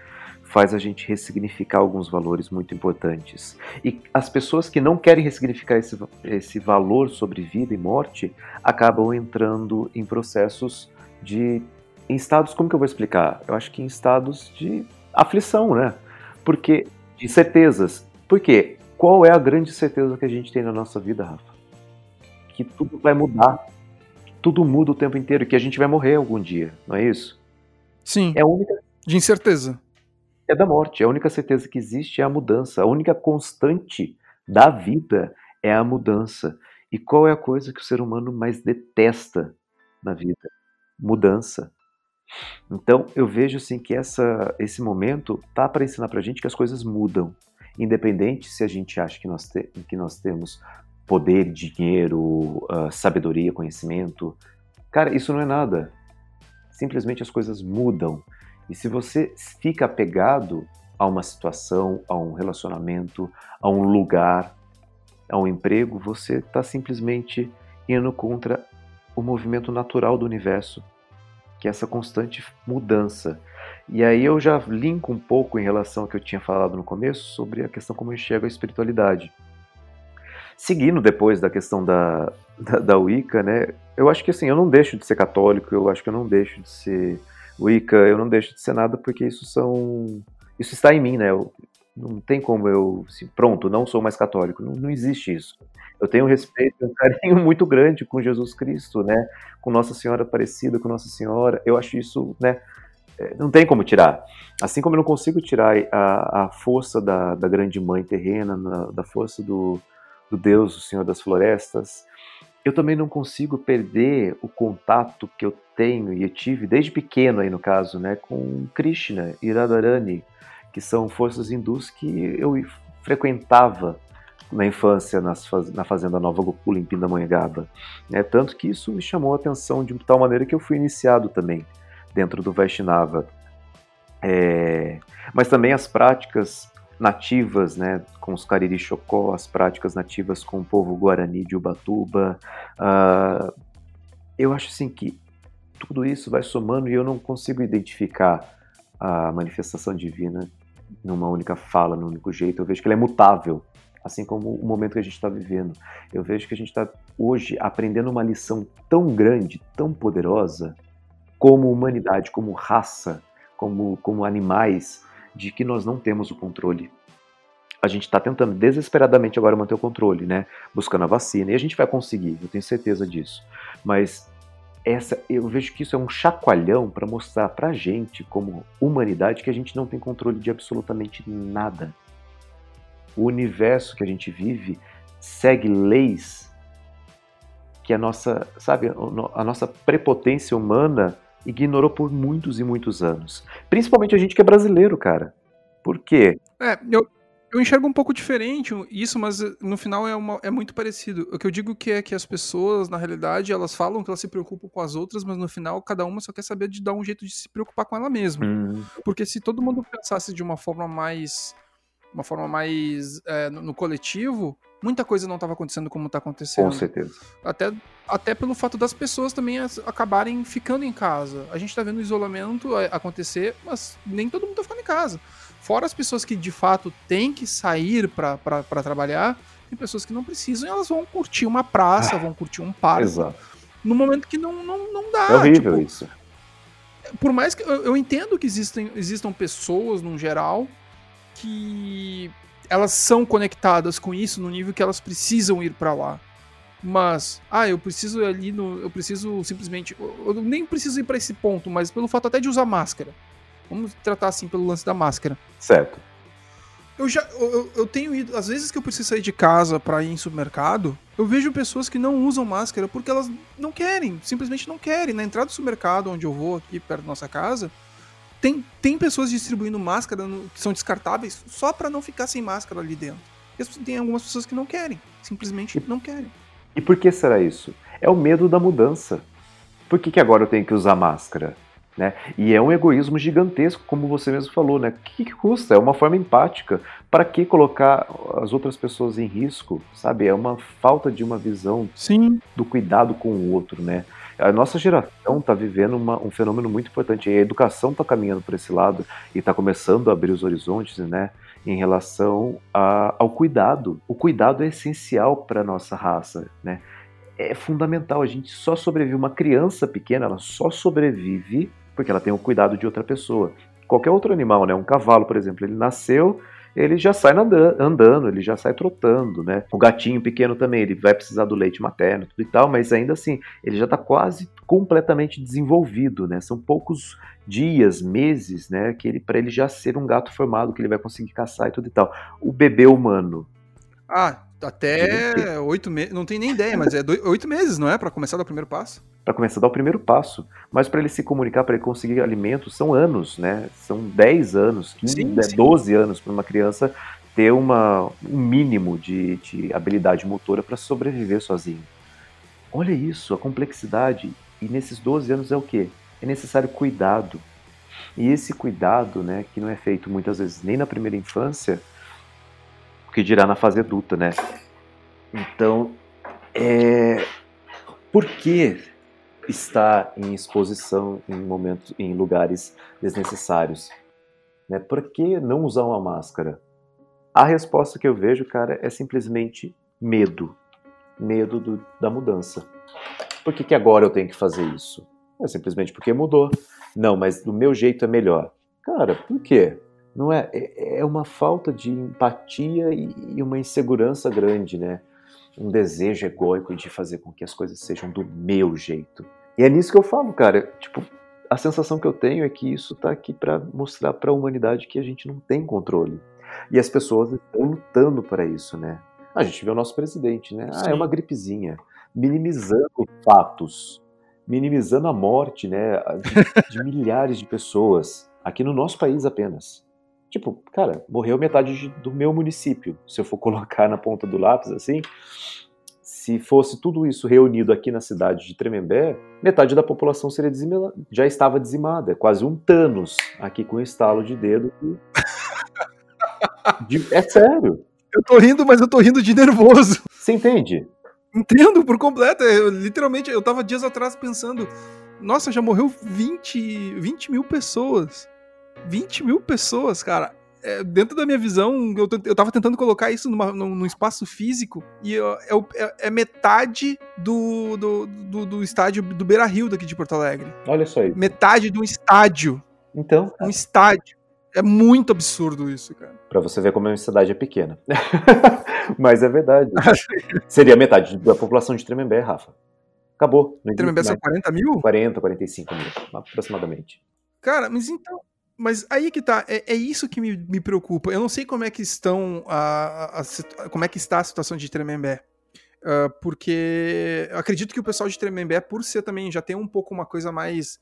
faz a gente ressignificar alguns valores muito importantes. E as pessoas que não querem ressignificar esse, esse valor sobre vida e morte acabam entrando em processos de. em estados, como que eu vou explicar? Eu acho que em estados de aflição, né? Porque de certezas. Por quê? Qual é a grande certeza que a gente tem na nossa vida, Rafa? Que tudo vai mudar. Tudo muda o tempo inteiro, que a gente vai morrer algum dia, não é isso? Sim. É a única de incerteza. É da morte. A única certeza que existe é a mudança. A única constante da vida é a mudança. E qual é a coisa que o ser humano mais detesta na vida? Mudança. Então eu vejo assim que essa, esse momento tá para ensinar para a gente que as coisas mudam, independente se a gente acha que nós, te, que nós temos poder, dinheiro, uh, sabedoria, conhecimento. Cara, isso não é nada. Simplesmente as coisas mudam. E se você fica apegado a uma situação, a um relacionamento, a um lugar, a um emprego, você está simplesmente indo contra o movimento natural do universo que é essa constante mudança. E aí eu já linko um pouco em relação ao que eu tinha falado no começo sobre a questão como eu enxergo a espiritualidade. Seguindo depois da questão da, <laughs> da, da Wicca, né, eu acho que assim, eu não deixo de ser católico, eu acho que eu não deixo de ser Wicca, eu não deixo de ser nada porque isso são... Isso está em mim, né? Não tem como eu, pronto, não sou mais católico. Não, não existe isso. Eu tenho respeito, um carinho <laughs> muito grande com Jesus Cristo, né? Com Nossa Senhora Aparecida, com Nossa Senhora. Eu acho isso, né? É, não tem como tirar. Assim como eu não consigo tirar a, a força da, da grande mãe terrena, na, da força do, do Deus, o Senhor das Florestas, eu também não consigo perder o contato que eu tenho e eu tive desde pequeno aí no caso, né, com Krishna e Radharani, que são forças hindus que eu frequentava na infância nas, na fazenda Nova Gokula em Pindamonhangaba. É tanto que isso me chamou a atenção de tal maneira que eu fui iniciado também dentro do Vaishnava. É, mas também as práticas nativas, né, com os Cariri Chocó, as práticas nativas com o povo Guarani de Ubatuba. Uh, eu acho assim que tudo isso vai somando e eu não consigo identificar a manifestação divina numa única fala, num único jeito. Eu vejo que ela é mutável, assim como o momento que a gente está vivendo. Eu vejo que a gente está hoje aprendendo uma lição tão grande, tão poderosa, como humanidade, como raça, como, como animais, de que nós não temos o controle. A gente está tentando desesperadamente agora manter o controle, né? Buscando a vacina, e a gente vai conseguir, eu tenho certeza disso. Mas essa, eu vejo que isso é um chacoalhão para mostrar para a gente, como humanidade, que a gente não tem controle de absolutamente nada. O universo que a gente vive segue leis que a nossa, sabe, a nossa prepotência humana ignorou por muitos e muitos anos. Principalmente a gente que é brasileiro, cara. Por quê? É, eu, eu enxergo um pouco diferente isso, mas eh, no final é, uma, é muito parecido. O que eu digo que é que as pessoas, na realidade, elas falam que elas se preocupam com as outras, mas no final cada uma só quer saber de dar um jeito de se preocupar com ela mesma. Hum. Porque se todo mundo pensasse de uma forma mais. Uma forma mais é, no, no coletivo, muita coisa não estava acontecendo como está acontecendo. Com certeza. Até, até pelo fato das pessoas também acabarem ficando em casa. A gente está vendo o isolamento é, acontecer, mas nem todo mundo está ficando em casa. Fora as pessoas que de fato têm que sair para trabalhar, tem pessoas que não precisam e elas vão curtir uma praça, ah, vão curtir um parque. Exato. No momento que não, não, não dá. É horrível tipo, isso. Por mais que eu, eu entendo que existem, existam pessoas, no geral, que elas são conectadas com isso no nível que elas precisam ir para lá. Mas, ah, eu preciso ali no. Eu preciso simplesmente. Eu nem preciso ir para esse ponto, mas pelo fato até de usar máscara. Vamos tratar assim pelo lance da máscara. Certo. Eu já. Eu, eu tenho ido. Às vezes que eu preciso sair de casa para ir em supermercado, eu vejo pessoas que não usam máscara porque elas não querem. Simplesmente não querem. Na entrada do supermercado, onde eu vou, aqui perto da nossa casa, tem, tem pessoas distribuindo máscara no, que são descartáveis só para não ficar sem máscara ali dentro. E tem algumas pessoas que não querem, simplesmente e, não querem. E por que será isso? É o medo da mudança. Por que, que agora eu tenho que usar máscara? Né? E é um egoísmo gigantesco, como você mesmo falou, né? O que, que custa? É uma forma empática. Para que colocar as outras pessoas em risco? Sabe? É uma falta de uma visão Sim. do cuidado com o outro, né? A nossa geração está vivendo uma, um fenômeno muito importante. A educação está caminhando por esse lado e está começando a abrir os horizontes, né? Em relação a, ao cuidado. O cuidado é essencial para a nossa raça, né? É fundamental. A gente só sobrevive. Uma criança pequena, ela só sobrevive porque ela tem o cuidado de outra pessoa. Qualquer outro animal, né? Um cavalo, por exemplo, ele nasceu ele já sai andando, ele já sai trotando, né? O gatinho pequeno também, ele vai precisar do leite materno tudo e tal, mas ainda assim, ele já está quase completamente desenvolvido, né? São poucos dias, meses, né, que ele para ele já ser um gato formado, que ele vai conseguir caçar e tudo e tal. O bebê humano. Ah, até oito meses, não tem nem ideia, mas é oito meses, não é? Para começar do primeiro passo? Para começar a dar o primeiro passo. Mas para ele se comunicar, para ele conseguir alimentos, são anos, né? São 10 anos, 15, sim, sim. 12 anos para uma criança ter uma, um mínimo de, de habilidade motora para sobreviver sozinho. Olha isso, a complexidade. E nesses 12 anos é o quê? É necessário cuidado. E esse cuidado, né, que não é feito muitas vezes nem na primeira infância, o que dirá na fase adulta, né? Então, é... por que estar em exposição em momentos, em lugares desnecessários? Né? Por que não usar uma máscara? A resposta que eu vejo, cara, é simplesmente medo. Medo do, da mudança. Por que, que agora eu tenho que fazer isso? É simplesmente porque mudou. Não, mas do meu jeito é melhor. Cara, por quê? não é, é, é uma falta de empatia e uma insegurança grande, né? Um desejo egóico de fazer com que as coisas sejam do meu jeito. E é nisso que eu falo, cara. Tipo, a sensação que eu tenho é que isso está aqui para mostrar para a humanidade que a gente não tem controle. E as pessoas estão lutando para isso, né? A gente vê o nosso presidente, né? Ah, é uma gripezinha. Minimizando fatos, minimizando a morte, né? De, de <laughs> milhares de pessoas, aqui no nosso país apenas Tipo, cara, morreu metade de, do meu município. Se eu for <laughs> colocar na ponta do lápis assim, se fosse tudo isso reunido aqui na cidade de Tremembé, metade da população seria dizimada, já estava dizimada. É quase um Thanos aqui com um estalo de dedo. <laughs> De, é sério. Eu tô rindo, mas eu tô rindo de nervoso. Você entende? Entendo por completo. Eu, literalmente, eu tava dias atrás pensando, nossa, já morreu 20, 20 mil pessoas. 20 mil pessoas, cara. É, dentro da minha visão, eu, eu tava tentando colocar isso numa, num, num espaço físico e é, é, é metade do, do, do, do, estádio do Beira Rio daqui de Porto Alegre. Olha só aí. Metade de um estádio. Então. Um estádio. É muito absurdo isso, cara. Pra você ver como a cidade é pequena. <laughs> Mas é verdade. <laughs> Seria metade da população de Tremembé, Rafa. Acabou. Tremembé são 40 mil? 40, 45 mil, aproximadamente. Cara, mas então. Mas aí que tá, é, é isso que me, me, preocupa. Eu não sei como é que estão a, a, a como é que está a situação de Tremembé. Uh, porque acredito que o pessoal de Tremembé, por ser também, já tem um pouco uma coisa mais.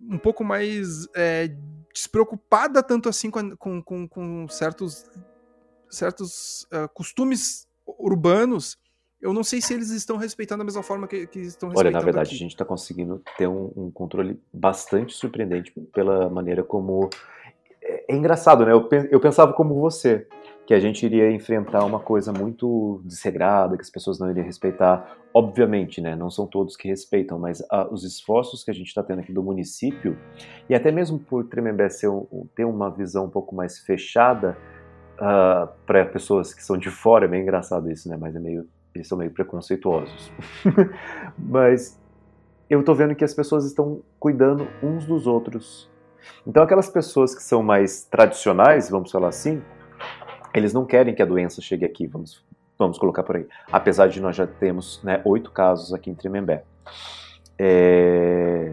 um pouco mais é, despreocupada tanto assim com, com, com, certos, certos uh, costumes urbanos eu não sei se eles estão respeitando da mesma forma que, que estão respeitando. Olha, na verdade, aqui. a gente está conseguindo ter um, um, controle bastante surpreendente pela maneira como. É, é engraçado, né? Eu, eu pensava como você, que a gente iria enfrentar uma coisa muito desregrada, que as pessoas não iriam respeitar. Obviamente, né? Não são todos que respeitam, mas ah, os esforços que a gente está tendo aqui do município, e até mesmo por Tremembé ser, ter uma visão um pouco mais fechada. Ah, para pessoas que são de fora, é meio engraçado isso, né? Mas é meio eles são meio preconceituosos. <laughs> Mas eu tô vendo que as pessoas estão cuidando uns dos outros. Então aquelas pessoas que são mais tradicionais, vamos falar assim, eles não querem que a doença chegue aqui, vamos, vamos colocar por aí. Apesar de nós já termos né, oito casos aqui em Tremembé. É...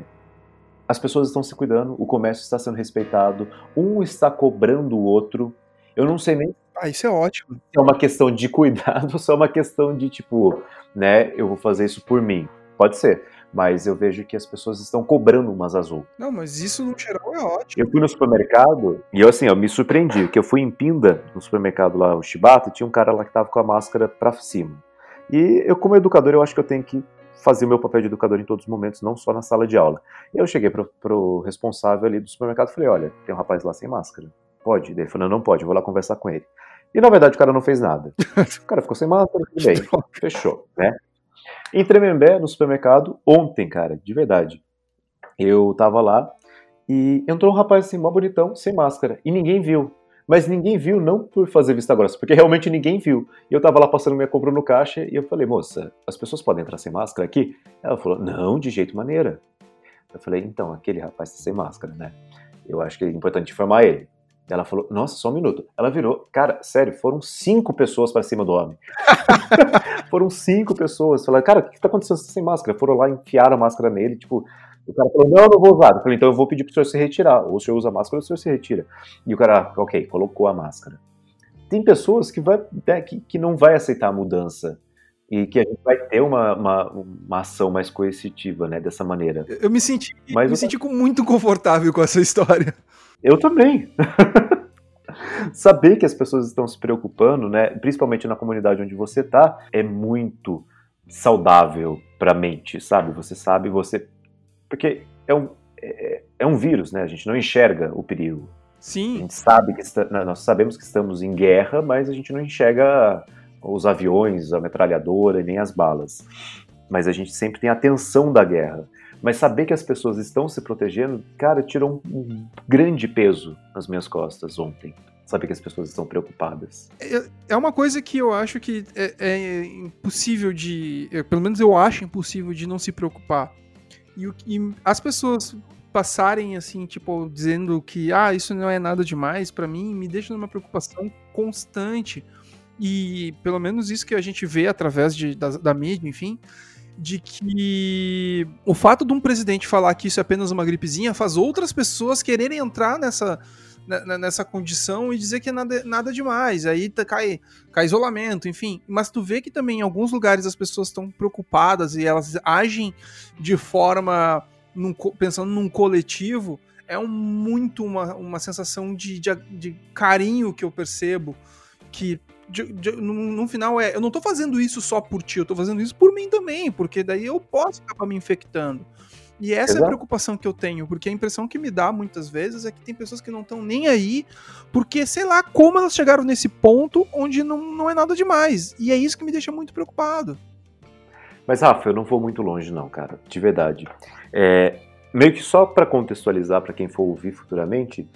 As pessoas estão se cuidando, o comércio está sendo respeitado, um está cobrando o outro. Eu não sei nem ah, isso é ótimo. É uma questão de cuidado, <laughs> só uma questão de tipo, né, eu vou fazer isso por mim. Pode ser, mas eu vejo que as pessoas estão cobrando umas às outras. Não, mas isso no geral é ótimo. Eu fui no supermercado e eu assim, eu me surpreendi, que eu fui em Pinda, no supermercado lá, o Chibata, e tinha um cara lá que tava com a máscara pra cima. E eu como educador, eu acho que eu tenho que fazer o meu papel de educador em todos os momentos, não só na sala de aula. E eu cheguei pro, pro responsável ali do supermercado e falei, olha, tem um rapaz lá sem máscara. Pode? Daí ele falou, não pode, vou lá conversar com ele. E na verdade o cara não fez nada. <laughs> O cara ficou sem máscara, tudo bem. Fechou, né? Em Tremembé, no supermercado, ontem, cara, de verdade. Eu tava lá e entrou um rapaz assim, mó bonitão, sem máscara. E ninguém viu. Mas ninguém viu não por fazer vista grossa, porque realmente ninguém viu. E eu tava lá passando minha compra no caixa e eu falei, moça, as pessoas podem entrar sem máscara aqui? Ela falou, não, de jeito maneira. Eu falei, então, aquele rapaz tá sem máscara, né? Eu acho que é importante informar ele. Ela falou, nossa, só um minuto. Ela virou, cara, sério, foram cinco pessoas para cima do homem. <laughs> foram cinco pessoas. Falaram, cara, o que, que tá acontecendo sem máscara? Foram lá, enfiaram a máscara nele, tipo, o cara falou, não, não vou usar. Eu falei, então eu vou pedir pro senhor se retirar. Ou o senhor usa a máscara ou o senhor se retira. E o cara, ok, colocou a máscara. Tem pessoas que, vai, né, que, que não vai aceitar a mudança e que a gente vai ter uma, uma, uma, ação mais coercitiva, né, dessa maneira. Eu me senti, Mas me eu... senti muito confortável com essa história. Eu também. <laughs> Saber que as pessoas estão se preocupando, né, principalmente na comunidade onde você tá, é muito saudável para a mente, sabe? Você sabe, você porque é um é, é, um vírus, né? A gente não enxerga o perigo. Sim. A gente sabe que está, nós sabemos que estamos em guerra, mas a gente não enxerga os aviões, a metralhadora e nem as balas. Mas a gente sempre tem a tensão da guerra. Mas saber que as pessoas estão se protegendo, cara, tirou um, grande peso nas minhas costas ontem. Saber que as pessoas estão preocupadas. É, é uma coisa que eu acho que é, é impossível de. pelo menos eu acho impossível de não se preocupar. E, e as pessoas passarem assim, tipo, dizendo que ah, isso não é nada demais para mim, me deixa numa preocupação constante. E pelo menos isso que a gente vê através de, da, da mídia, enfim, de que o fato de um presidente falar que isso é apenas uma gripezinha faz outras pessoas quererem entrar nessa, nessa condição e dizer que é nada, nada demais. Aí tá, cai, cai isolamento, enfim. Mas tu vê que também em alguns lugares as pessoas estão preocupadas e elas agem de forma num, pensando num coletivo. é um, muito uma, uma sensação de, de, de carinho que eu percebo que de, de, final é, eu não tô fazendo isso só por ti, eu tô fazendo isso por mim também, porque daí eu posso acabar me infectando. E essa Exato. é a preocupação que eu tenho, porque a impressão que me dá muitas vezes é que tem pessoas que não estão nem aí, porque sei lá como elas chegaram nesse ponto onde não, não é nada demais. E é isso que me deixa muito preocupado. Mas, Rafa, eu não vou muito longe, não, cara, de verdade. É, meio que só para contextualizar para quem for ouvir futuramente,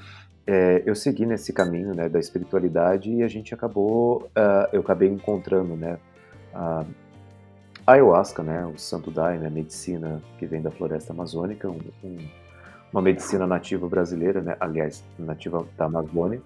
é, eu segui nesse caminho né, da espiritualidade e a gente acabou, uh, eu acabei encontrando, né, a ayahuasca, né, o santo daime, a medicina que vem da floresta amazônica, um, um, uma medicina nativa brasileira, né, aliás, nativa da Amazônia,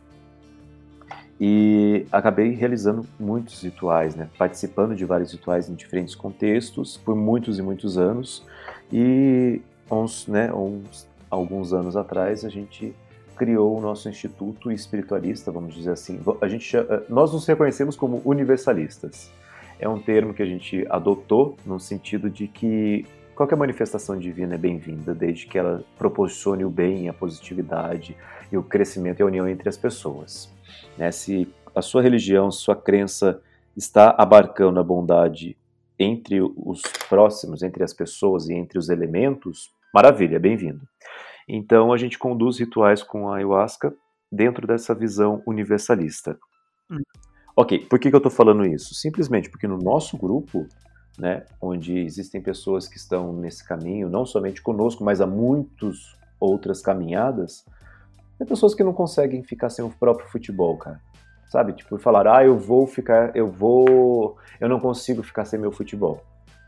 e acabei realizando muitos rituais, né, participando de vários rituais em diferentes contextos por muitos e muitos anos, e uns, né, uns alguns anos atrás a gente criou o nosso instituto espiritualista, vamos dizer assim. A gente, eh, nós nos reconhecemos como universalistas. É um termo que a gente adotou no sentido de que qualquer manifestação divina é bem-vinda, desde que ela proporcione o bem, a positividade e o crescimento e a união entre as pessoas. Né? Se a sua religião, sua crença está abarcando a bondade entre os próximos, entre as pessoas e entre os elementos, maravilha, bem-vindo. Então a gente conduz rituais com a ayahuasca dentro dessa visão universalista. Hum. Ok, por que, que eu estou falando isso? Simplesmente porque no nosso grupo, né, onde existem pessoas que estão nesse caminho, não somente conosco, mas há muitas outras caminhadas, tem pessoas que não conseguem ficar sem o próprio futebol, cara. Sabe? Tipo, falar, ah, eu vou ficar, eu vou, eu não consigo ficar sem meu futebol.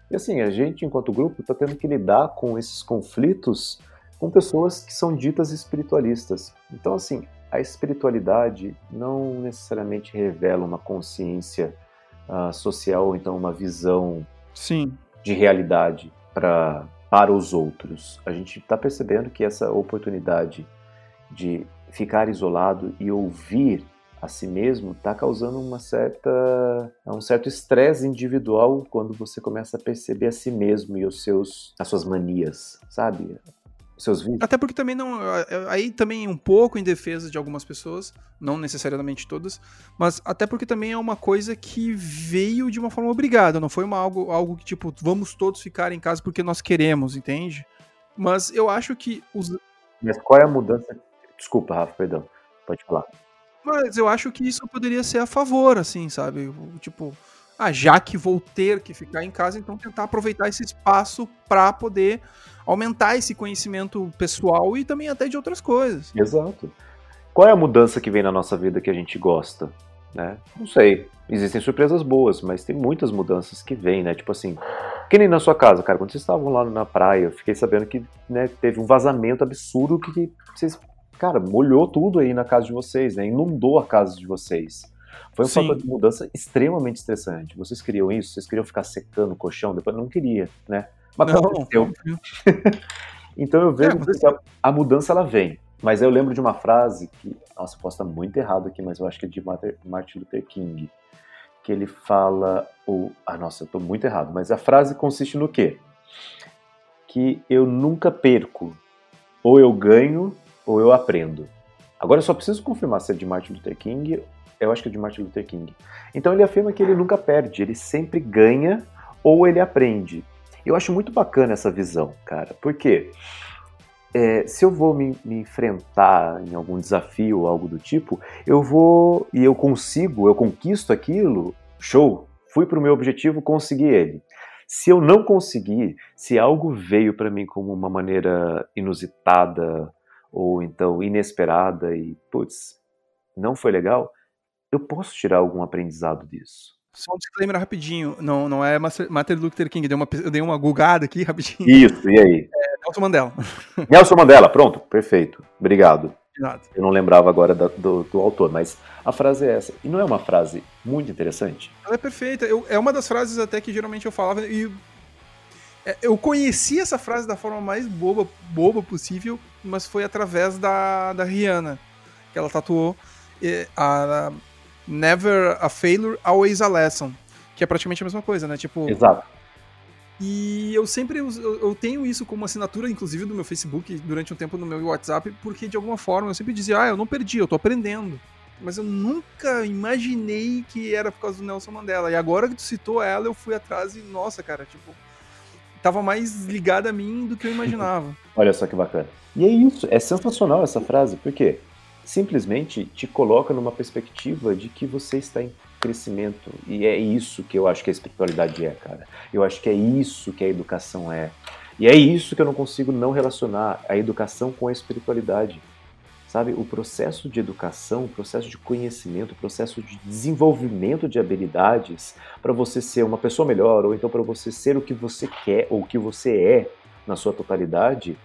E assim, a gente, enquanto grupo, está tendo que lidar com esses conflitos com pessoas que são ditas espiritualistas. Então, assim, a espiritualidade não necessariamente revela uma consciência uh, social ou então uma visão Sim. de realidade pra, para os outros. A gente está percebendo que essa oportunidade de ficar isolado e ouvir a si mesmo está causando uma certa um certo estresse individual quando você começa a perceber a si mesmo e os seus as suas manias, sabe? Seus vídeos. Até porque também não. Aí também um pouco em defesa de algumas pessoas, não necessariamente todas, mas até porque também é uma coisa que veio de uma forma obrigada, não foi uma, algo, algo que, tipo, vamos todos ficar em casa porque nós queremos, entende? Mas eu acho que os. Mas qual é a mudança? Desculpa, Rafa, perdão. Pode falar. Mas eu acho que isso poderia ser a favor, assim, sabe? Tipo, ah, já que vou ter que ficar em casa, então tentar aproveitar esse espaço para poder aumentar esse conhecimento pessoal e também até de outras coisas. Exato. Qual é a mudança que vem na nossa vida que a gente gosta? Né? Não sei. Existem surpresas boas, mas tem muitas mudanças que vêm, né? Tipo assim, que nem na sua casa, cara. Quando vocês estavam lá na praia, eu fiquei sabendo que né, teve um vazamento absurdo que vocês, cara, molhou tudo aí na casa de vocês, né? Inundou a casa de vocês. Foi um Sim. fator de mudança extremamente estressante. Vocês queriam isso? Vocês queriam ficar secando o colchão? Depois não queria, né? Mas não, aconteceu. <laughs> então eu vejo é, que a, a, mudança ela vem. Mas eu lembro de uma frase que, nossa, posso estar muito errado aqui, mas eu acho que é de Martin Luther King, que ele fala, ou, ah, nossa, eu estou muito errado, mas a frase consiste no quê? Que eu nunca perco, ou eu ganho, ou eu aprendo. Agora eu só preciso confirmar se é de Martin Luther King, eu acho que é de Martin Luther King. Então ele afirma que ele nunca perde, ele sempre ganha ou ele aprende. Eu acho muito bacana essa visão, cara, porque é, se eu vou me, me, enfrentar em algum desafio ou algo do tipo, eu vou e eu consigo, eu conquisto aquilo, show, fui para o meu objetivo, consegui ele. Se eu não conseguir, se algo veio para mim como uma maneira inusitada ou então inesperada e, putz, não foi legal, eu posso tirar algum aprendizado disso. Só um disclaimer rapidinho, não, não é Martin Luther King, eu dei uma, eu dei uma gugada aqui <laughs> rapidinho. Isso, e aí? É Nelson Mandela. <laughs> Nelson Mandela, pronto, perfeito, obrigado. Eu não lembrava agora do, do, do, autor, mas a frase é essa. E não é uma frase muito interessante? Ela é perfeita. Eu, é uma das frases até que geralmente eu falava e é, eu conheci essa frase da forma mais boba, boba possível, mas foi através da, da Rihanna, que ela tatuou. A, Never a failure, always a lesson. Que é praticamente a mesma coisa, né? Tipo. Exato. E eu sempre eu, eu tenho isso como assinatura, inclusive, do meu Facebook, durante um tempo no meu WhatsApp, porque de alguma forma eu sempre dizia, ah, eu não perdi, eu tô aprendendo. Mas eu nunca imaginei que era por causa do Nelson Mandela. E agora que tu citou ela, eu fui atrás e, nossa, cara, tipo, tava mais ligada a mim do que eu imaginava. <laughs> Olha só que bacana. E é isso, é sensacional essa frase, porque simplesmente te coloca numa perspectiva de que você está em crescimento. E é isso que eu acho que a espiritualidade é, cara. Eu acho que é isso que a educação é. E é isso que eu não consigo não relacionar a educação com a espiritualidade. Sabe, o processo de educação, o processo de conhecimento, o processo de desenvolvimento de habilidades para você ser uma pessoa melhor, ou então para você ser o que você quer ou o que você é na sua totalidade,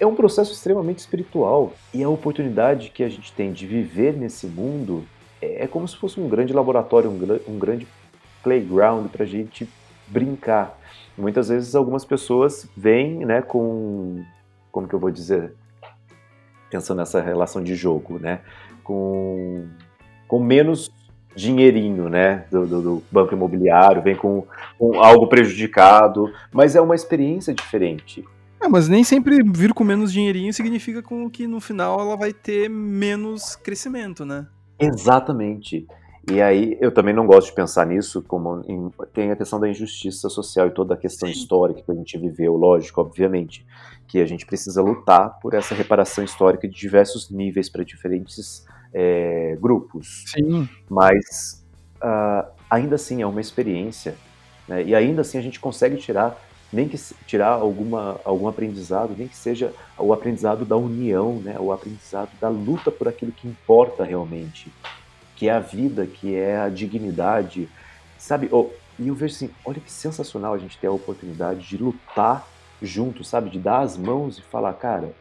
é um processo extremamente espiritual. E a oportunidade que a gente tem de viver nesse mundo é, é como se fosse um grande laboratório, um, um grande playground para a gente brincar. Muitas vezes algumas pessoas vêm né, com, como que eu vou dizer, pensando nessa relação de jogo, né, com, com menos dinheirinho, né, do, do, do banco imobiliário, vem com, com, algo prejudicado, mas é uma experiência diferente. É, mas nem sempre vir com menos dinheirinho significa com que no final ela vai ter menos crescimento, né? Exatamente. E aí eu também não gosto de pensar nisso como em, tem a questão da injustiça social e toda a questão Sim. histórica que a gente viveu, lógico, obviamente, que a gente precisa lutar por essa reparação histórica de diversos níveis para diferentes é, grupos. Sim. Mas uh, ainda assim é uma experiência, né? e ainda assim a gente consegue tirar nem que tirar alguma, algum aprendizado, nem que seja o aprendizado da união, né? o aprendizado da luta por aquilo que importa realmente, que é a vida, que é a dignidade, sabe? Oh, e eu vejo assim, olha que sensacional a gente ter a oportunidade de lutar junto, sabe? De dar as mãos e falar, cara,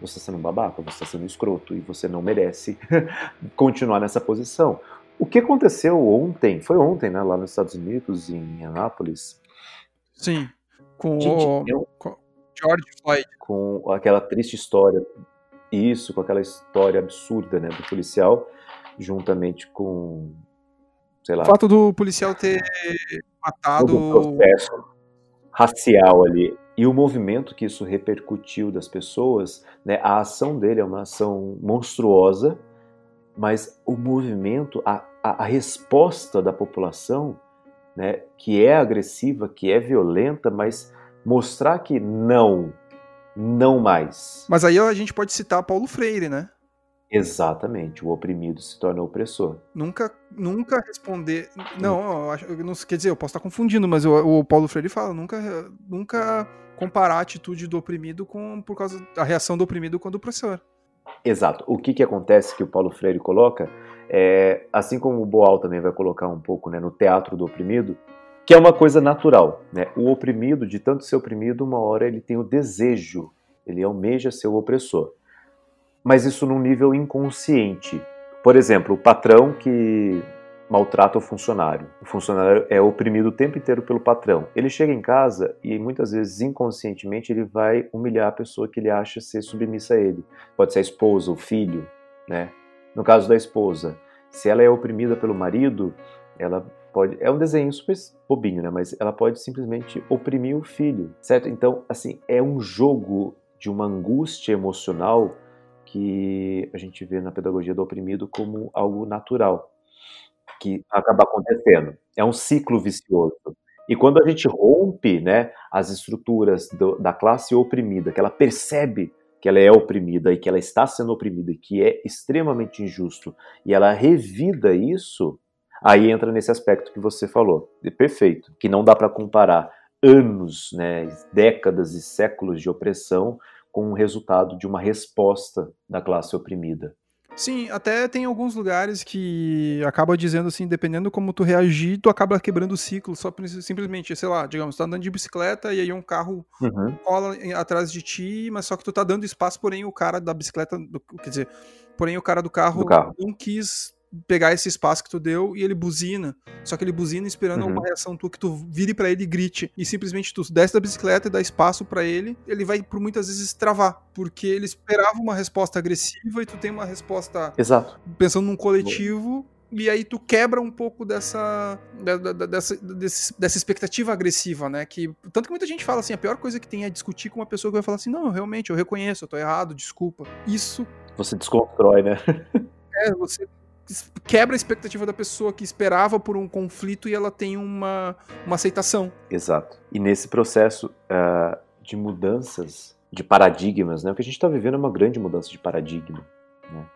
você está sendo um babaca, você está sendo um escroto e você não merece <laughs> continuar nessa posição. O que aconteceu ontem, foi ontem, né, lá nos Estados Unidos, em Anápolis. Sim. Com o eu, com George Floyd. Com aquela triste história. Isso, com aquela história absurda, né, do policial, juntamente com, sei lá... O fato do policial ter matado... O processo racial ali. E o movimento que isso repercutiu das pessoas, né, a ação dele é uma ação monstruosa, mas o movimento, a, a, a resposta da população né, que é agressiva, que é violenta, mas mostrar que não, não mais. Mas aí a gente pode citar Paulo Freire, né? Exatamente, o oprimido se torna opressor. Nunca, nunca responder. Não, não quer dizer, eu posso estar confundindo, mas o, o, Paulo Freire fala nunca, nunca comparar a atitude do oprimido com por causa da reação do oprimido com a do opressor. Exato. O que que acontece que o Paulo Freire coloca é, assim como o Boal também vai colocar um pouco né, no teatro do oprimido, que é uma coisa natural. Né? O oprimido, de tanto ser oprimido, uma hora ele tem o desejo, ele almeja ser o opressor. Mas isso num nível inconsciente. Por exemplo, o patrão que maltrata o funcionário. O funcionário é oprimido o tempo inteiro pelo patrão. Ele chega em casa e muitas vezes inconscientemente ele vai humilhar a pessoa que ele acha ser submissa a ele. Pode ser a esposa, o filho, né? No caso da esposa, se ela é oprimida pelo marido, ela pode. É um desenho super bobinho, né? Mas ela pode simplesmente oprimir o filho, certo? Então, assim, é um jogo de uma angústia emocional que a gente vê na pedagogia do oprimido como algo natural, que acaba acontecendo. É um ciclo vicioso. E quando a gente rompe né, as estruturas do, da classe oprimida, que ela percebe que ela é oprimida e que ela está sendo oprimida e que é extremamente injusto, e ela revida isso, aí entra nesse aspecto que você falou. Perfeito, que não dá para comparar anos, né, décadas e séculos de opressão com o resultado de uma resposta da classe oprimida. Sim, até tem alguns lugares que acaba dizendo assim, dependendo como tu reagir, tu acaba quebrando o ciclo, só simplesmente, sei lá, digamos, tu tá andando de bicicleta e aí um carro uhum. cola atrás de ti, mas só que tu tá dando espaço, porém o cara da bicicleta, quer dizer, porém o cara do carro, do carro. não quis pegar esse espaço que tu deu e ele buzina. Só que ele buzina esperando uhum. uma reação tua que tu vire para ele e grite. E simplesmente tu desce da bicicleta e dá espaço para ele, ele vai por muitas vezes travar. Porque ele esperava uma resposta agressiva e tu tem uma resposta. Exato. Pensando num coletivo e aí tu quebra um pouco dessa, dessa, dessa expectativa agressiva, né? Que, tanto que muita gente fala assim, a pior coisa que tem é discutir com uma pessoa que vai falar assim, não, realmente, eu reconheço, eu tô errado, desculpa. Isso... Você desconstrói, né? é, você quebra a expectativa da pessoa que esperava por um conflito e ela tem uma, uma aceitação. Exato. E nesse processo uh, de mudanças de paradigmas, né? O que a gente está vivendo é uma grande mudança de paradigma, né?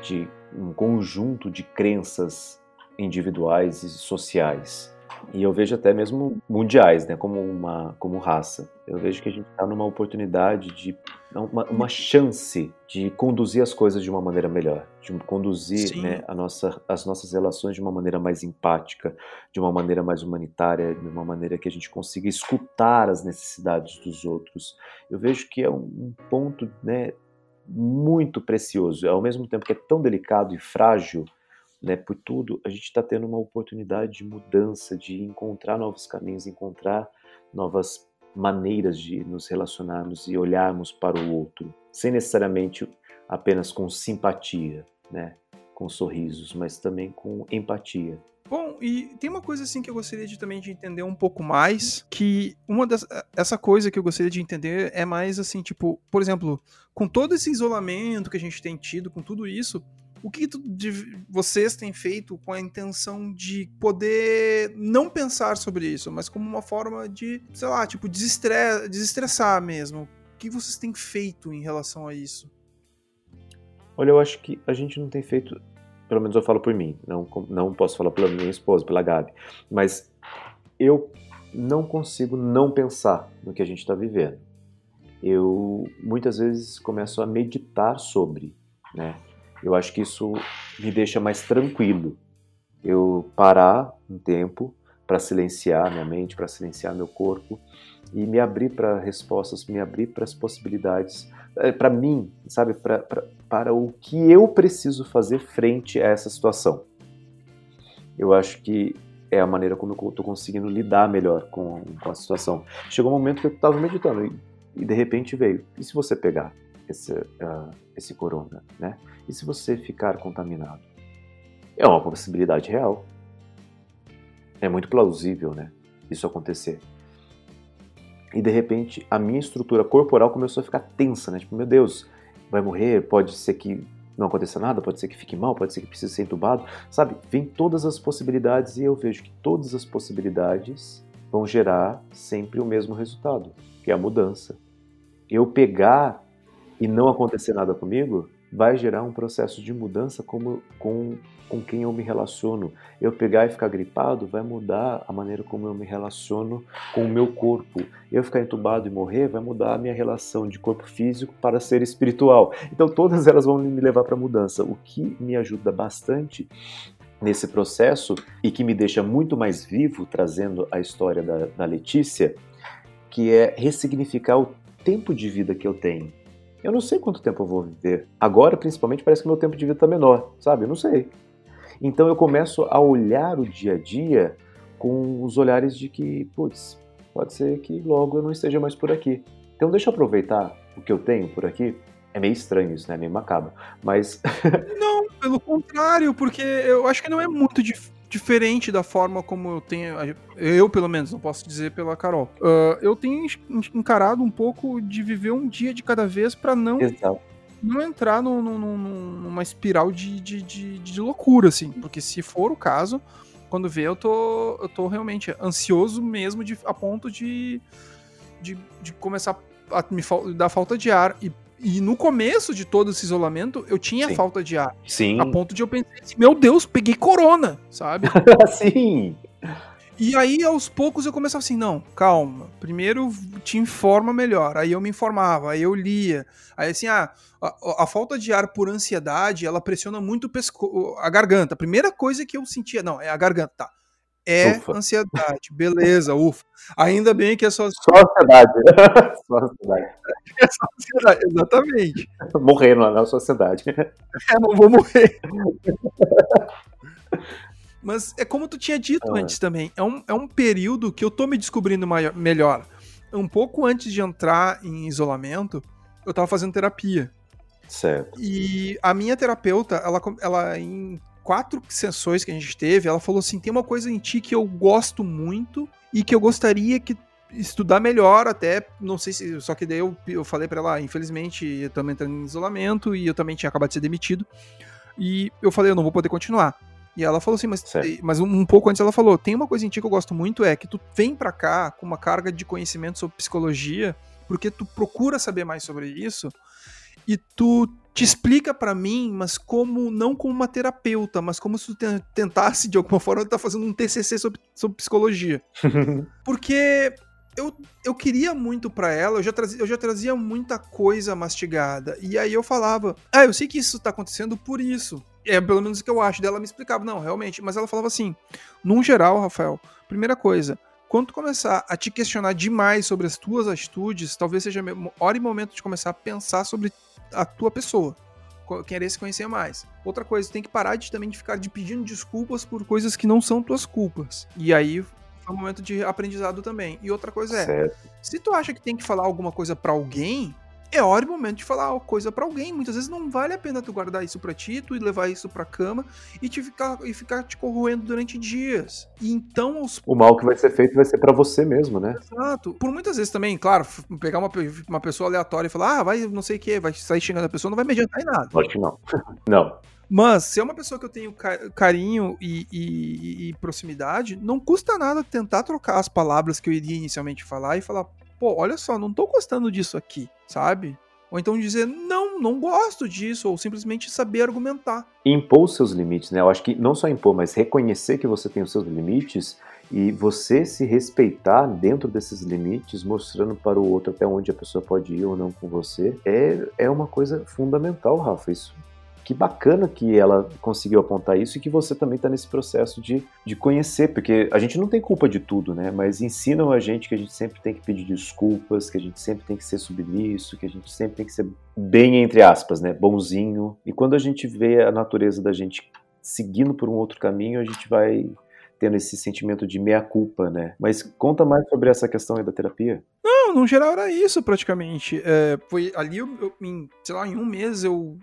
de um conjunto de crenças individuais e sociais. E eu vejo até mesmo mundiais, né, como uma como raça. Eu vejo que a gente está numa oportunidade de uma, uma, chance de conduzir as coisas de uma maneira melhor, de conduzir né, a nossa, as nossas relações de uma maneira mais empática, de uma maneira mais humanitária, de uma maneira que a gente consiga escutar as necessidades dos outros. Eu vejo que é um, um ponto né, muito precioso, ao mesmo tempo que é tão delicado e frágil, né, por tudo, a gente está tendo uma oportunidade de mudança, de encontrar novos caminhos, encontrar novas maneiras de nos relacionarmos e olharmos para o outro, sem necessariamente apenas com simpatia, né, com sorrisos, mas também com empatia. Bom, e tem uma coisa assim que eu gostaria de também de entender um pouco mais, que uma das essa coisa que eu gostaria de entender é mais assim, tipo, por exemplo, com todo esse isolamento que a gente tem tido, com tudo isso, o que tu, de, vocês têm feito com a intenção de poder não pensar sobre isso, mas como uma forma de, sei lá, tipo, desestressar, desestressar mesmo? O que vocês têm feito em relação a isso? Olha, eu acho que a gente não tem feito pelo menos eu falo por mim, não, não posso falar pela minha esposa, pela Gabi, mas eu não consigo não pensar no que a gente está vivendo. Eu muitas vezes começo a meditar sobre, né? Eu acho que isso me deixa mais tranquilo. Eu parar um tempo para silenciar minha mente, para silenciar meu corpo e me abrir para respostas, me abrir para as possibilidades, é, para mim, sabe, para o que eu preciso fazer frente a essa situação. Eu acho que é a maneira como eu estou conseguindo lidar melhor com, com, a situação. Chegou um momento que eu estava meditando e, e, de repente veio: e se você pegar esse, uh, esse corona, né? E se você ficar contaminado? É uma possibilidade real. É muito plausível, né? Isso acontecer e de repente a minha estrutura corporal começou a ficar tensa, né? Tipo, meu Deus, vai morrer, pode ser que não aconteça nada, pode ser que fique mal, pode ser que precise ser entubado, sabe? Vem todas as possibilidades e eu vejo que todas as possibilidades vão gerar sempre o mesmo resultado, que é a mudança. Eu pegar e não acontecer nada comigo vai gerar um processo de mudança como, com, com quem eu me relaciono. Eu pegar e ficar gripado vai mudar a maneira como eu me relaciono com o meu corpo. Eu ficar entubado e morrer vai mudar a minha relação de corpo físico para ser espiritual. Então todas elas vão me levar para mudança. O que me ajuda bastante nesse processo e que me deixa muito mais vivo, trazendo a história da, da Letícia, que é ressignificar o tempo de vida que eu tenho eu não sei quanto tempo eu vou viver. Agora, principalmente, parece que meu tempo de vida está menor, sabe? Eu não sei. Então eu começo a olhar o dia a dia com os olhares de que, putz, pode ser que logo eu não esteja mais por aqui. Então deixa eu aproveitar o que eu tenho por aqui. É meio estranho isso, né? Meio macabro. Mas. <laughs> não, pelo contrário, porque eu acho que não é muito difícil diferente da forma como eu tenho. Eu, pelo menos, não posso dizer pela Carol. Uh, eu tenho encarado um pouco de viver um dia de cada vez para não. Exato. Não entrar no, no, no, numa espiral de, de, de, de, loucura, assim. Porque se for o caso, quando vê, eu tô, eu tô realmente ansioso mesmo de, a ponto de, de, de começar a me dar falta de ar. E e no começo de todo esse isolamento, eu tinha Sim. falta de ar. Sim. A ponto de eu pensar assim, meu Deus, peguei corona, sabe? <laughs> Sim. E aí, aos poucos, eu começava assim, não, calma. Primeiro te informa melhor. Aí eu me informava, aí eu lia. Aí assim, ah, a, a falta de ar por ansiedade, ela pressiona muito a garganta. A primeira coisa que eu sentia, não, é a garganta, tá é ufa. ansiedade. Beleza, ufa. Ainda bem que é só. Só ansiedade. <laughs> só ansiedade. <laughs> É só ansiedade, exatamente. Morrer não é só ansiedade. <laughs> É, não vou morrer. Mas é como tu tinha dito ah. antes também. É um, é um período que eu tô me descobrindo maior, melhor. Um pouco antes de entrar em isolamento, eu tava fazendo terapia. Certo. E a minha terapeuta, ela, ela em quatro sessões que a gente teve, ela falou assim: tem uma coisa em ti que eu gosto muito e que eu gostaria que estudar melhor até, não sei se, só que daí eu, eu falei para ela, ah, infelizmente, eu também entrando em isolamento e eu também tinha acabado de ser demitido. E eu falei, eu não vou poder continuar. E ela falou assim, mas, mas um, um, pouco antes ela falou, tem uma coisa em ti que eu gosto muito, é que tu vem para cá com uma carga de conhecimento sobre psicologia, porque tu procura saber mais sobre isso, e tu te explica para mim, mas como não como uma terapeuta, mas como se tu tentasse de alguma forma estar tá fazendo um TCC sobre, sobre psicologia. <laughs> Porque eu, eu queria muito para ela, eu já, trazia, eu já trazia muita coisa mastigada. E aí eu falava, ah, eu sei que isso tá acontecendo por isso. É pelo menos o que eu acho. Dela me explicava, não, realmente. Mas ela falava assim, num geral, Rafael, primeira coisa, quando tu começar a te questionar demais sobre as tuas atitudes, talvez seja hora e momento de começar a pensar sobre a tua pessoa. Querer se conhecer mais. Outra coisa, tem que parar de também de ficar de pedindo desculpas por coisas que não são tuas culpas. E aí é um momento de aprendizado também. E outra coisa é, certo. se tu acha que tem que falar alguma coisa para alguém, é hora e momento de falar coisa para alguém. Muitas vezes não vale a pena tu guardar isso para ti, tu levar isso pra cama e te ficar e ficar te corroendo durante dias. E então os... o mal que vai ser feito vai ser para você mesmo, né? Exato. Por muitas vezes também, claro, pegar uma, uma pessoa aleatória e falar, ah, vai não sei o que, vai sair xingando a pessoa, não vai me adiantar em nada. Acho que não. <laughs> não. Mas, se é uma pessoa que eu tenho carinho e, e, e, proximidade, não custa nada tentar trocar as palavras que eu iria inicialmente falar e falar, pô, olha só, não tô gostando disso aqui, sabe? Ou então dizer, não, não gosto disso, ou simplesmente saber argumentar. Impor os seus limites, né? Eu acho que não só impor, mas reconhecer que você tem os seus limites e você se respeitar dentro desses limites, mostrando para o outro até onde a pessoa pode ir ou não com você, é, é uma coisa fundamental, Rafa. Isso que bacana que ela conseguiu apontar isso e que você também está nesse processo de, de conhecer, porque a gente não tem culpa de tudo, né? Mas ensinam a gente que a gente sempre tem que pedir desculpas, que a gente sempre tem que ser submisso, que a gente sempre tem que ser bem, entre aspas, né? Bonzinho. E quando a gente vê a natureza da gente seguindo por um outro caminho, a gente vai tendo esse sentimento de meia-culpa, né? Mas conta mais sobre essa questão aí da terapia. Não, no geral era isso praticamente. É, foi ali, eu, eu, em, sei lá, em um mês eu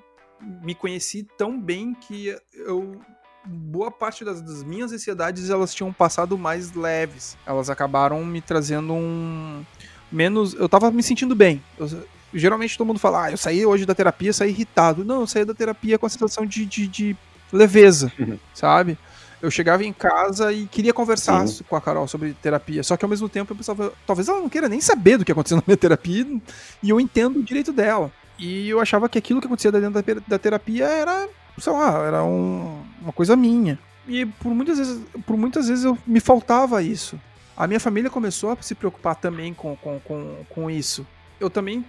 me conheci tão bem que eu boa parte das, das, minhas ansiedades elas tinham passado mais leves. Elas acabaram me trazendo um menos. Eu tava me sentindo bem. Eu, geralmente todo mundo fala, ah, eu saí hoje da terapia, saí irritado. Não, eu saí da terapia com a sensação de, de, de leveza, sabe? Eu chegava em casa e queria conversar Sim. com a Carol sobre terapia. Só que ao mesmo tempo eu pensava, talvez ela não queira nem saber do que aconteceu na minha terapia e eu entendo o direito dela. E eu achava que aquilo que acontecia dentro da, terapia era, sei lá, era um, uma coisa minha. E por muitas vezes, por muitas vezes eu, me faltava isso. A minha família começou a se preocupar também com, com, com, com isso. Eu também,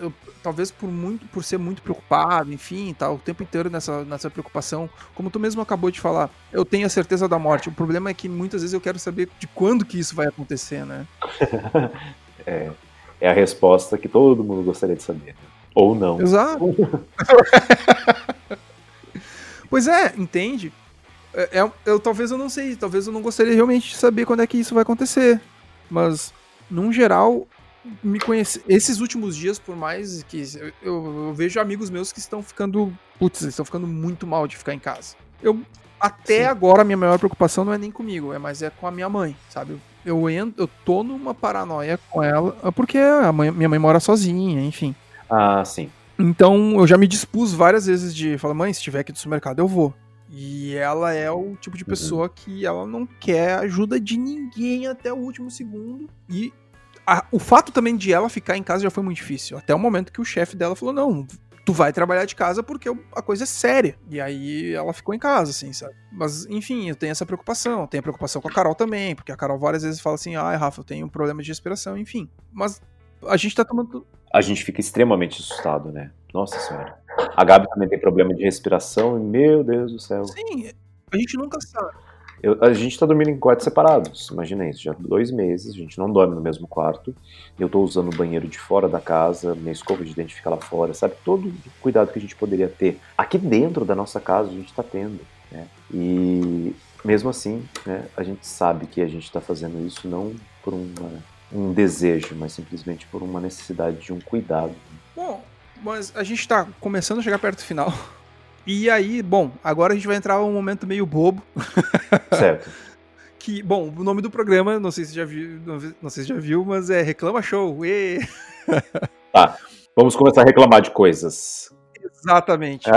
eu, talvez por muito, por ser muito preocupado, enfim, tá, o tempo inteiro nessa, nessa preocupação, como tu mesmo acabou de falar, eu tenho a certeza da morte. O problema é que muitas vezes eu quero saber de quando que isso vai acontecer, né? <laughs> é, é a resposta que todo mundo gostaria de saber. Ou não. Exato. <laughs> pois é, entende? É, é, eu talvez eu não sei, talvez eu não gostaria realmente de saber quando é que isso vai acontecer. Mas, num geral, me conhece. Esses últimos dias, por mais que eu, eu, eu, vejo amigos meus que estão ficando. Putz, estão ficando muito mal de ficar em casa. Eu. Até Sim. agora, a minha maior preocupação não é nem comigo, é mais é com a minha mãe, sabe? Eu, entro, eu tô numa paranoia com ela, porque a mãe, minha mãe mora sozinha, enfim. Ah, sim. Então eu já me dispus várias vezes de falar, mãe, se tiver aqui do supermercado, eu vou. E ela é o tipo de uhum. pessoa uhum. que ela não quer ajuda de ninguém até o último segundo. E a, o fato também de ela ficar em casa já foi muito difícil. Até o momento que o chefe dela falou: não, tu vai trabalhar de casa porque a coisa é séria. E aí ela ficou em casa, assim, sabe? Mas, enfim, eu tenho essa preocupação. Eu tenho a preocupação com a Carol também, porque a Carol várias vezes fala assim: ai, Rafa, eu tenho um problema de respiração, enfim. Mas a gente tá tomando a gente fica extremamente assustado, né? Nossa senhora. A Gabi também tem problema de respiração e, meu Deus do céu. Sim, a gente nunca sabe. Eu, a gente tá dormindo em quartos separados, imagina isso, já dois meses, a gente não dorme no mesmo quarto. Eu tô usando o banheiro de fora da casa, minha escova de dente fica lá fora, sabe? Todo o cuidado que a gente poderia ter. Aqui dentro da nossa casa a gente tá tendo, né? E mesmo assim, né, a gente sabe que a gente tá fazendo isso não por uma um desejo, mas simplesmente por uma necessidade de um cuidado. Bom, mas a gente está começando a chegar perto do final. E aí, bom, agora a gente vai entrar um momento meio bobo. Certo. <laughs> que, bom, o nome do programa, não sei se já viu, não sei se já viu, mas é Reclama Show. E... <laughs> Tá, vamos começar a reclamar de coisas. Exatamente.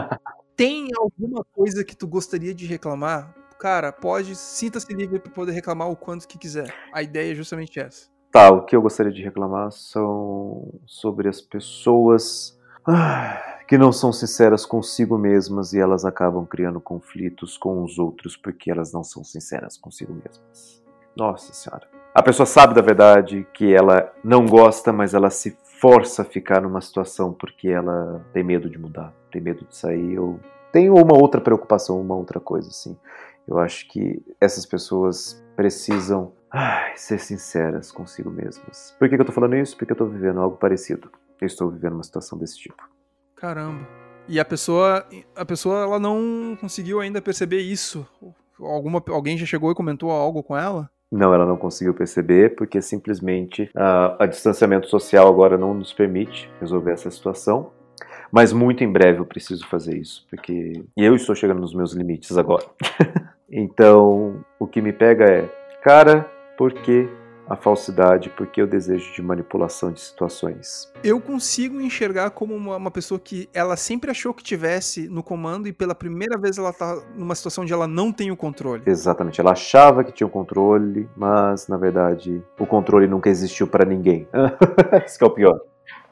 <laughs> Tem alguma coisa que tu gostaria de reclamar? Cara, pode, sinta-se livre para poder reclamar o quanto que quiser. A ideia é justamente essa. Tá, o que eu gostaria de reclamar são sobre as pessoas ah, que não são sinceras consigo mesmas e elas acabam criando conflitos com os outros porque elas não são sinceras consigo mesmas. Nossa Senhora. A pessoa sabe da verdade que ela não gosta, mas ela se força a ficar numa situação porque ela tem medo de mudar, tem medo de sair ou tem uma outra preocupação, uma outra coisa assim. Eu acho que essas pessoas precisam ai, ser sinceras consigo mesmas. Por que, que eu tô falando isso? Porque eu tô vivendo algo parecido. Eu estou vivendo uma situação desse tipo. Caramba. E a pessoa, a pessoa ela não conseguiu ainda perceber isso. Alguma, alguém já chegou e comentou algo com ela? Não, ela não conseguiu perceber porque simplesmente uh, a distanciamento social agora não nos permite resolver essa situação. Mas muito em breve eu preciso fazer isso, porque eu estou chegando nos meus limites agora. <laughs> então, o que me pega é, cara, por que a falsidade, porque o desejo de manipulação de situações. Eu consigo enxergar como uma, uma, pessoa que ela sempre achou que tivesse no comando e pela primeira vez ela tá numa situação onde ela não tem o controle. Exatamente, ela achava que tinha o controle, mas na verdade o controle nunca existiu para ninguém. <laughs> Isso que é o pior.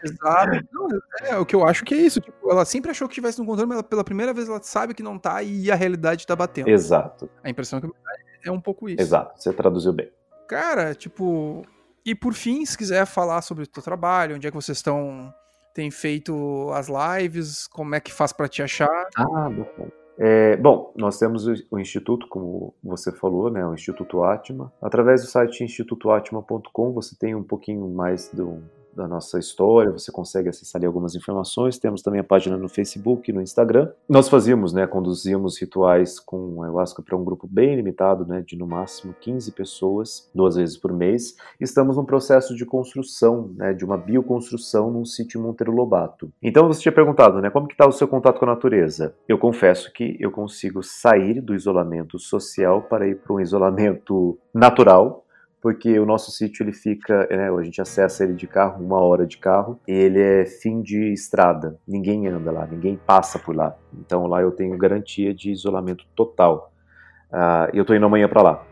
Exato. Não, é, o que eu acho que é isso. Tipo, ela sempre achou que tivesse no controle, mas ela, pela primeira vez ela sabe que não tá e a realidade tá batendo. Exato. A impressão que eu me dá é um pouco isso. Exato, você traduziu bem. Cara, tipo. E por fim, se quiser falar sobre o teu trabalho, onde é que vocês estão. Tem feito as lives, como é que faz para te achar? Ah, bom. É, bom, nós temos o Instituto, como você falou, né, o Instituto Atma. Através do site institutoatma.com você tem um pouquinho mais do, da nossa história, você consegue acessar ali algumas informações. Temos também a página no Facebook e no Instagram. Nós fazíamos, né, conduzíamos rituais com ayahuasca para um grupo bem limitado, né, de no máximo 15 pessoas, duas vezes por mês. Estamos num processo de construção, né, de uma bioconstrução num sítio Monteiro Lobato. Então você tinha perguntado, né, como que está o seu contato com a natureza? Eu confesso que eu consigo sair do isolamento social para ir para um isolamento natural, porque o nosso sítio ele fica, né, a gente acessa ele de carro, uma hora de carro, e ele é fim de estrada, ninguém anda lá, ninguém passa por lá. Então lá eu tenho garantia de isolamento total. Uh, e eu estou indo amanhã para lá.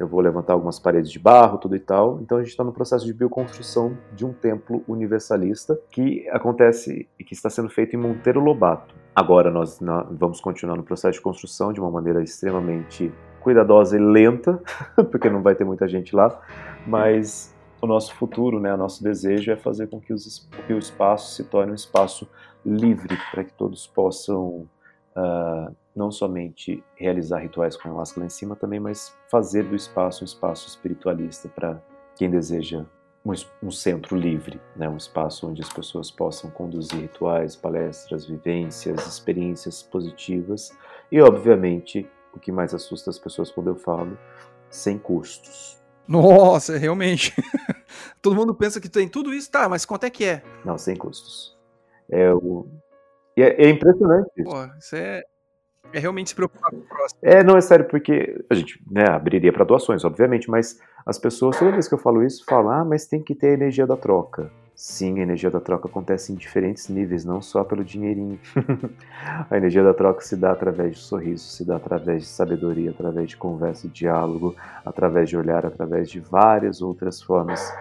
Eu vou levantar algumas paredes de barro, tudo e tal. Então a gente está no processo de bioconstrução de um templo universalista que acontece e que está sendo feito em Monteiro Lobato. Agora nós vamos continuar no processo de construção de uma maneira extremamente cuidadosa e lenta, <laughs> porque não vai ter muita gente lá, mas o nosso futuro, né, o nosso desejo é fazer com que, os, que o espaço se torne um espaço livre para que todos possam uh, não somente realizar rituais com ayahuasca lá em cima também, mas fazer do espaço um espaço espiritualista para quem deseja um, um, centro livre, né, um espaço onde as pessoas possam conduzir rituais, palestras, vivências, experiências positivas e, obviamente, o que mais assusta as pessoas quando eu falo, sem custos. Nossa, realmente. <laughs> Todo mundo pensa que tem tudo isso, tá, mas quanto é que é? Não, sem custos. É, o... é, é impressionante isso. Pô, isso é, é realmente se preocupar com o próximo. É, não, é sério, porque a gente né, abriria para doações, obviamente, mas as pessoas, toda vez que eu falo isso, falam, ah, mas tem que ter a energia da troca. Sim, a energia da troca acontece em diferentes níveis, não só pelo dinheirinho. <laughs> a energia da troca se dá através de sorriso, se dá através de sabedoria, através de conversa e diálogo, através de olhar, através de várias outras formas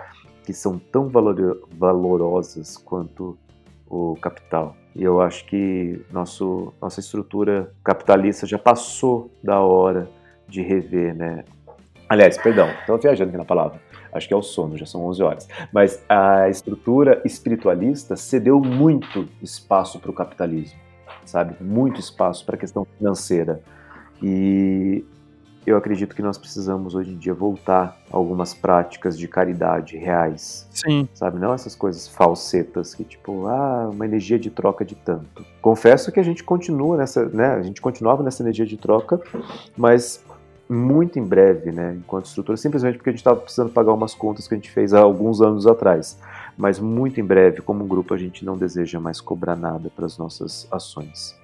que são tão valor valorosas quanto o capital. E eu acho que nosso, nossa estrutura capitalista já passou da hora de rever, né? Aliás, perdão, estou viajando aqui na palavra acho que é o sono, já são 11 horas. Mas a estrutura espiritualista cedeu muito espaço para o capitalismo, sabe? Muito espaço para a questão financeira. E eu acredito que nós precisamos hoje em dia voltar a algumas práticas de caridade reais. Sim. Sabe? Não essas coisas falsetas que, tipo, ah, uma energia de troca de tanto. Confesso que a gente continua nessa, né? A gente continuava nessa energia de troca, mas muito em breve, né, enquanto estrutura, simplesmente porque a gente estava precisando pagar umas contas que a gente fez há alguns anos atrás. Mas muito em breve, como grupo, a gente não deseja mais cobrar nada para as nossas ações.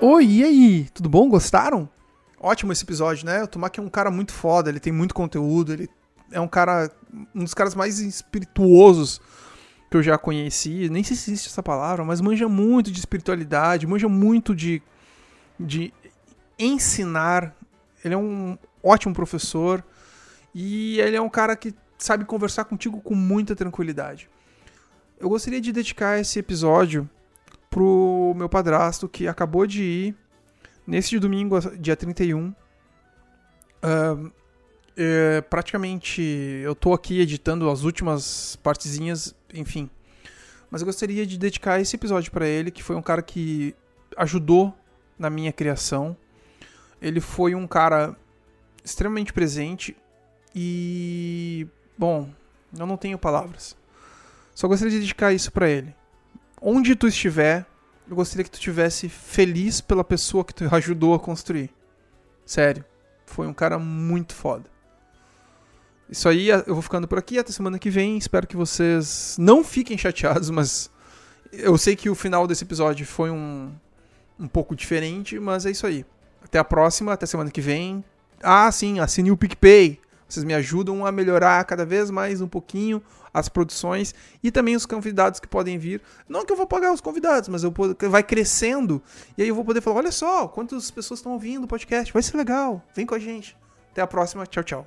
Oi, e aí? Tudo bom? Gostaram? Ótimo esse episódio, né? O Tomaki é um cara muito foda, ele tem muito conteúdo, ele é um cara. um dos caras mais espirituosos que eu já conheci. Nem sei se existe essa palavra, mas manja muito de espiritualidade, manja muito de, de ensinar. Ele é um ótimo professor e ele é um cara que sabe conversar contigo com muita tranquilidade. Eu gostaria de dedicar esse episódio pro meu padrasto que acabou de ir nesse domingo, dia 31. Uh, é, praticamente eu tô aqui editando as últimas partezinhas, enfim. Mas eu gostaria de dedicar esse episódio para ele, que foi um cara que ajudou na minha criação. Ele foi um cara extremamente presente e bom, eu não tenho palavras. Só gostaria de dedicar isso para ele onde tu estiver, eu gostaria que tu estivesse feliz pela pessoa que tu <laughs> ajudou a construir. Sério. Foi um cara muito foda. Isso aí, eu vou ficando por aqui até semana que vem. Espero que vocês não fiquem chateados, <laughs> mas eu sei que o final desse episódio foi um, um pouco diferente, mas é isso aí. Até a próxima, até semana que vem. Ah, sim, assine o PicPay. Vocês me ajudam a melhorar cada vez mais um pouquinho as produções e também os convidados que podem vir. Não que eu vou pagar os convidados, mas eu vai crescendo e aí eu vou poder falar: olha só, quantas pessoas estão ouvindo o podcast, vai ser legal, vem com a gente. Até a próxima, tchau, tchau.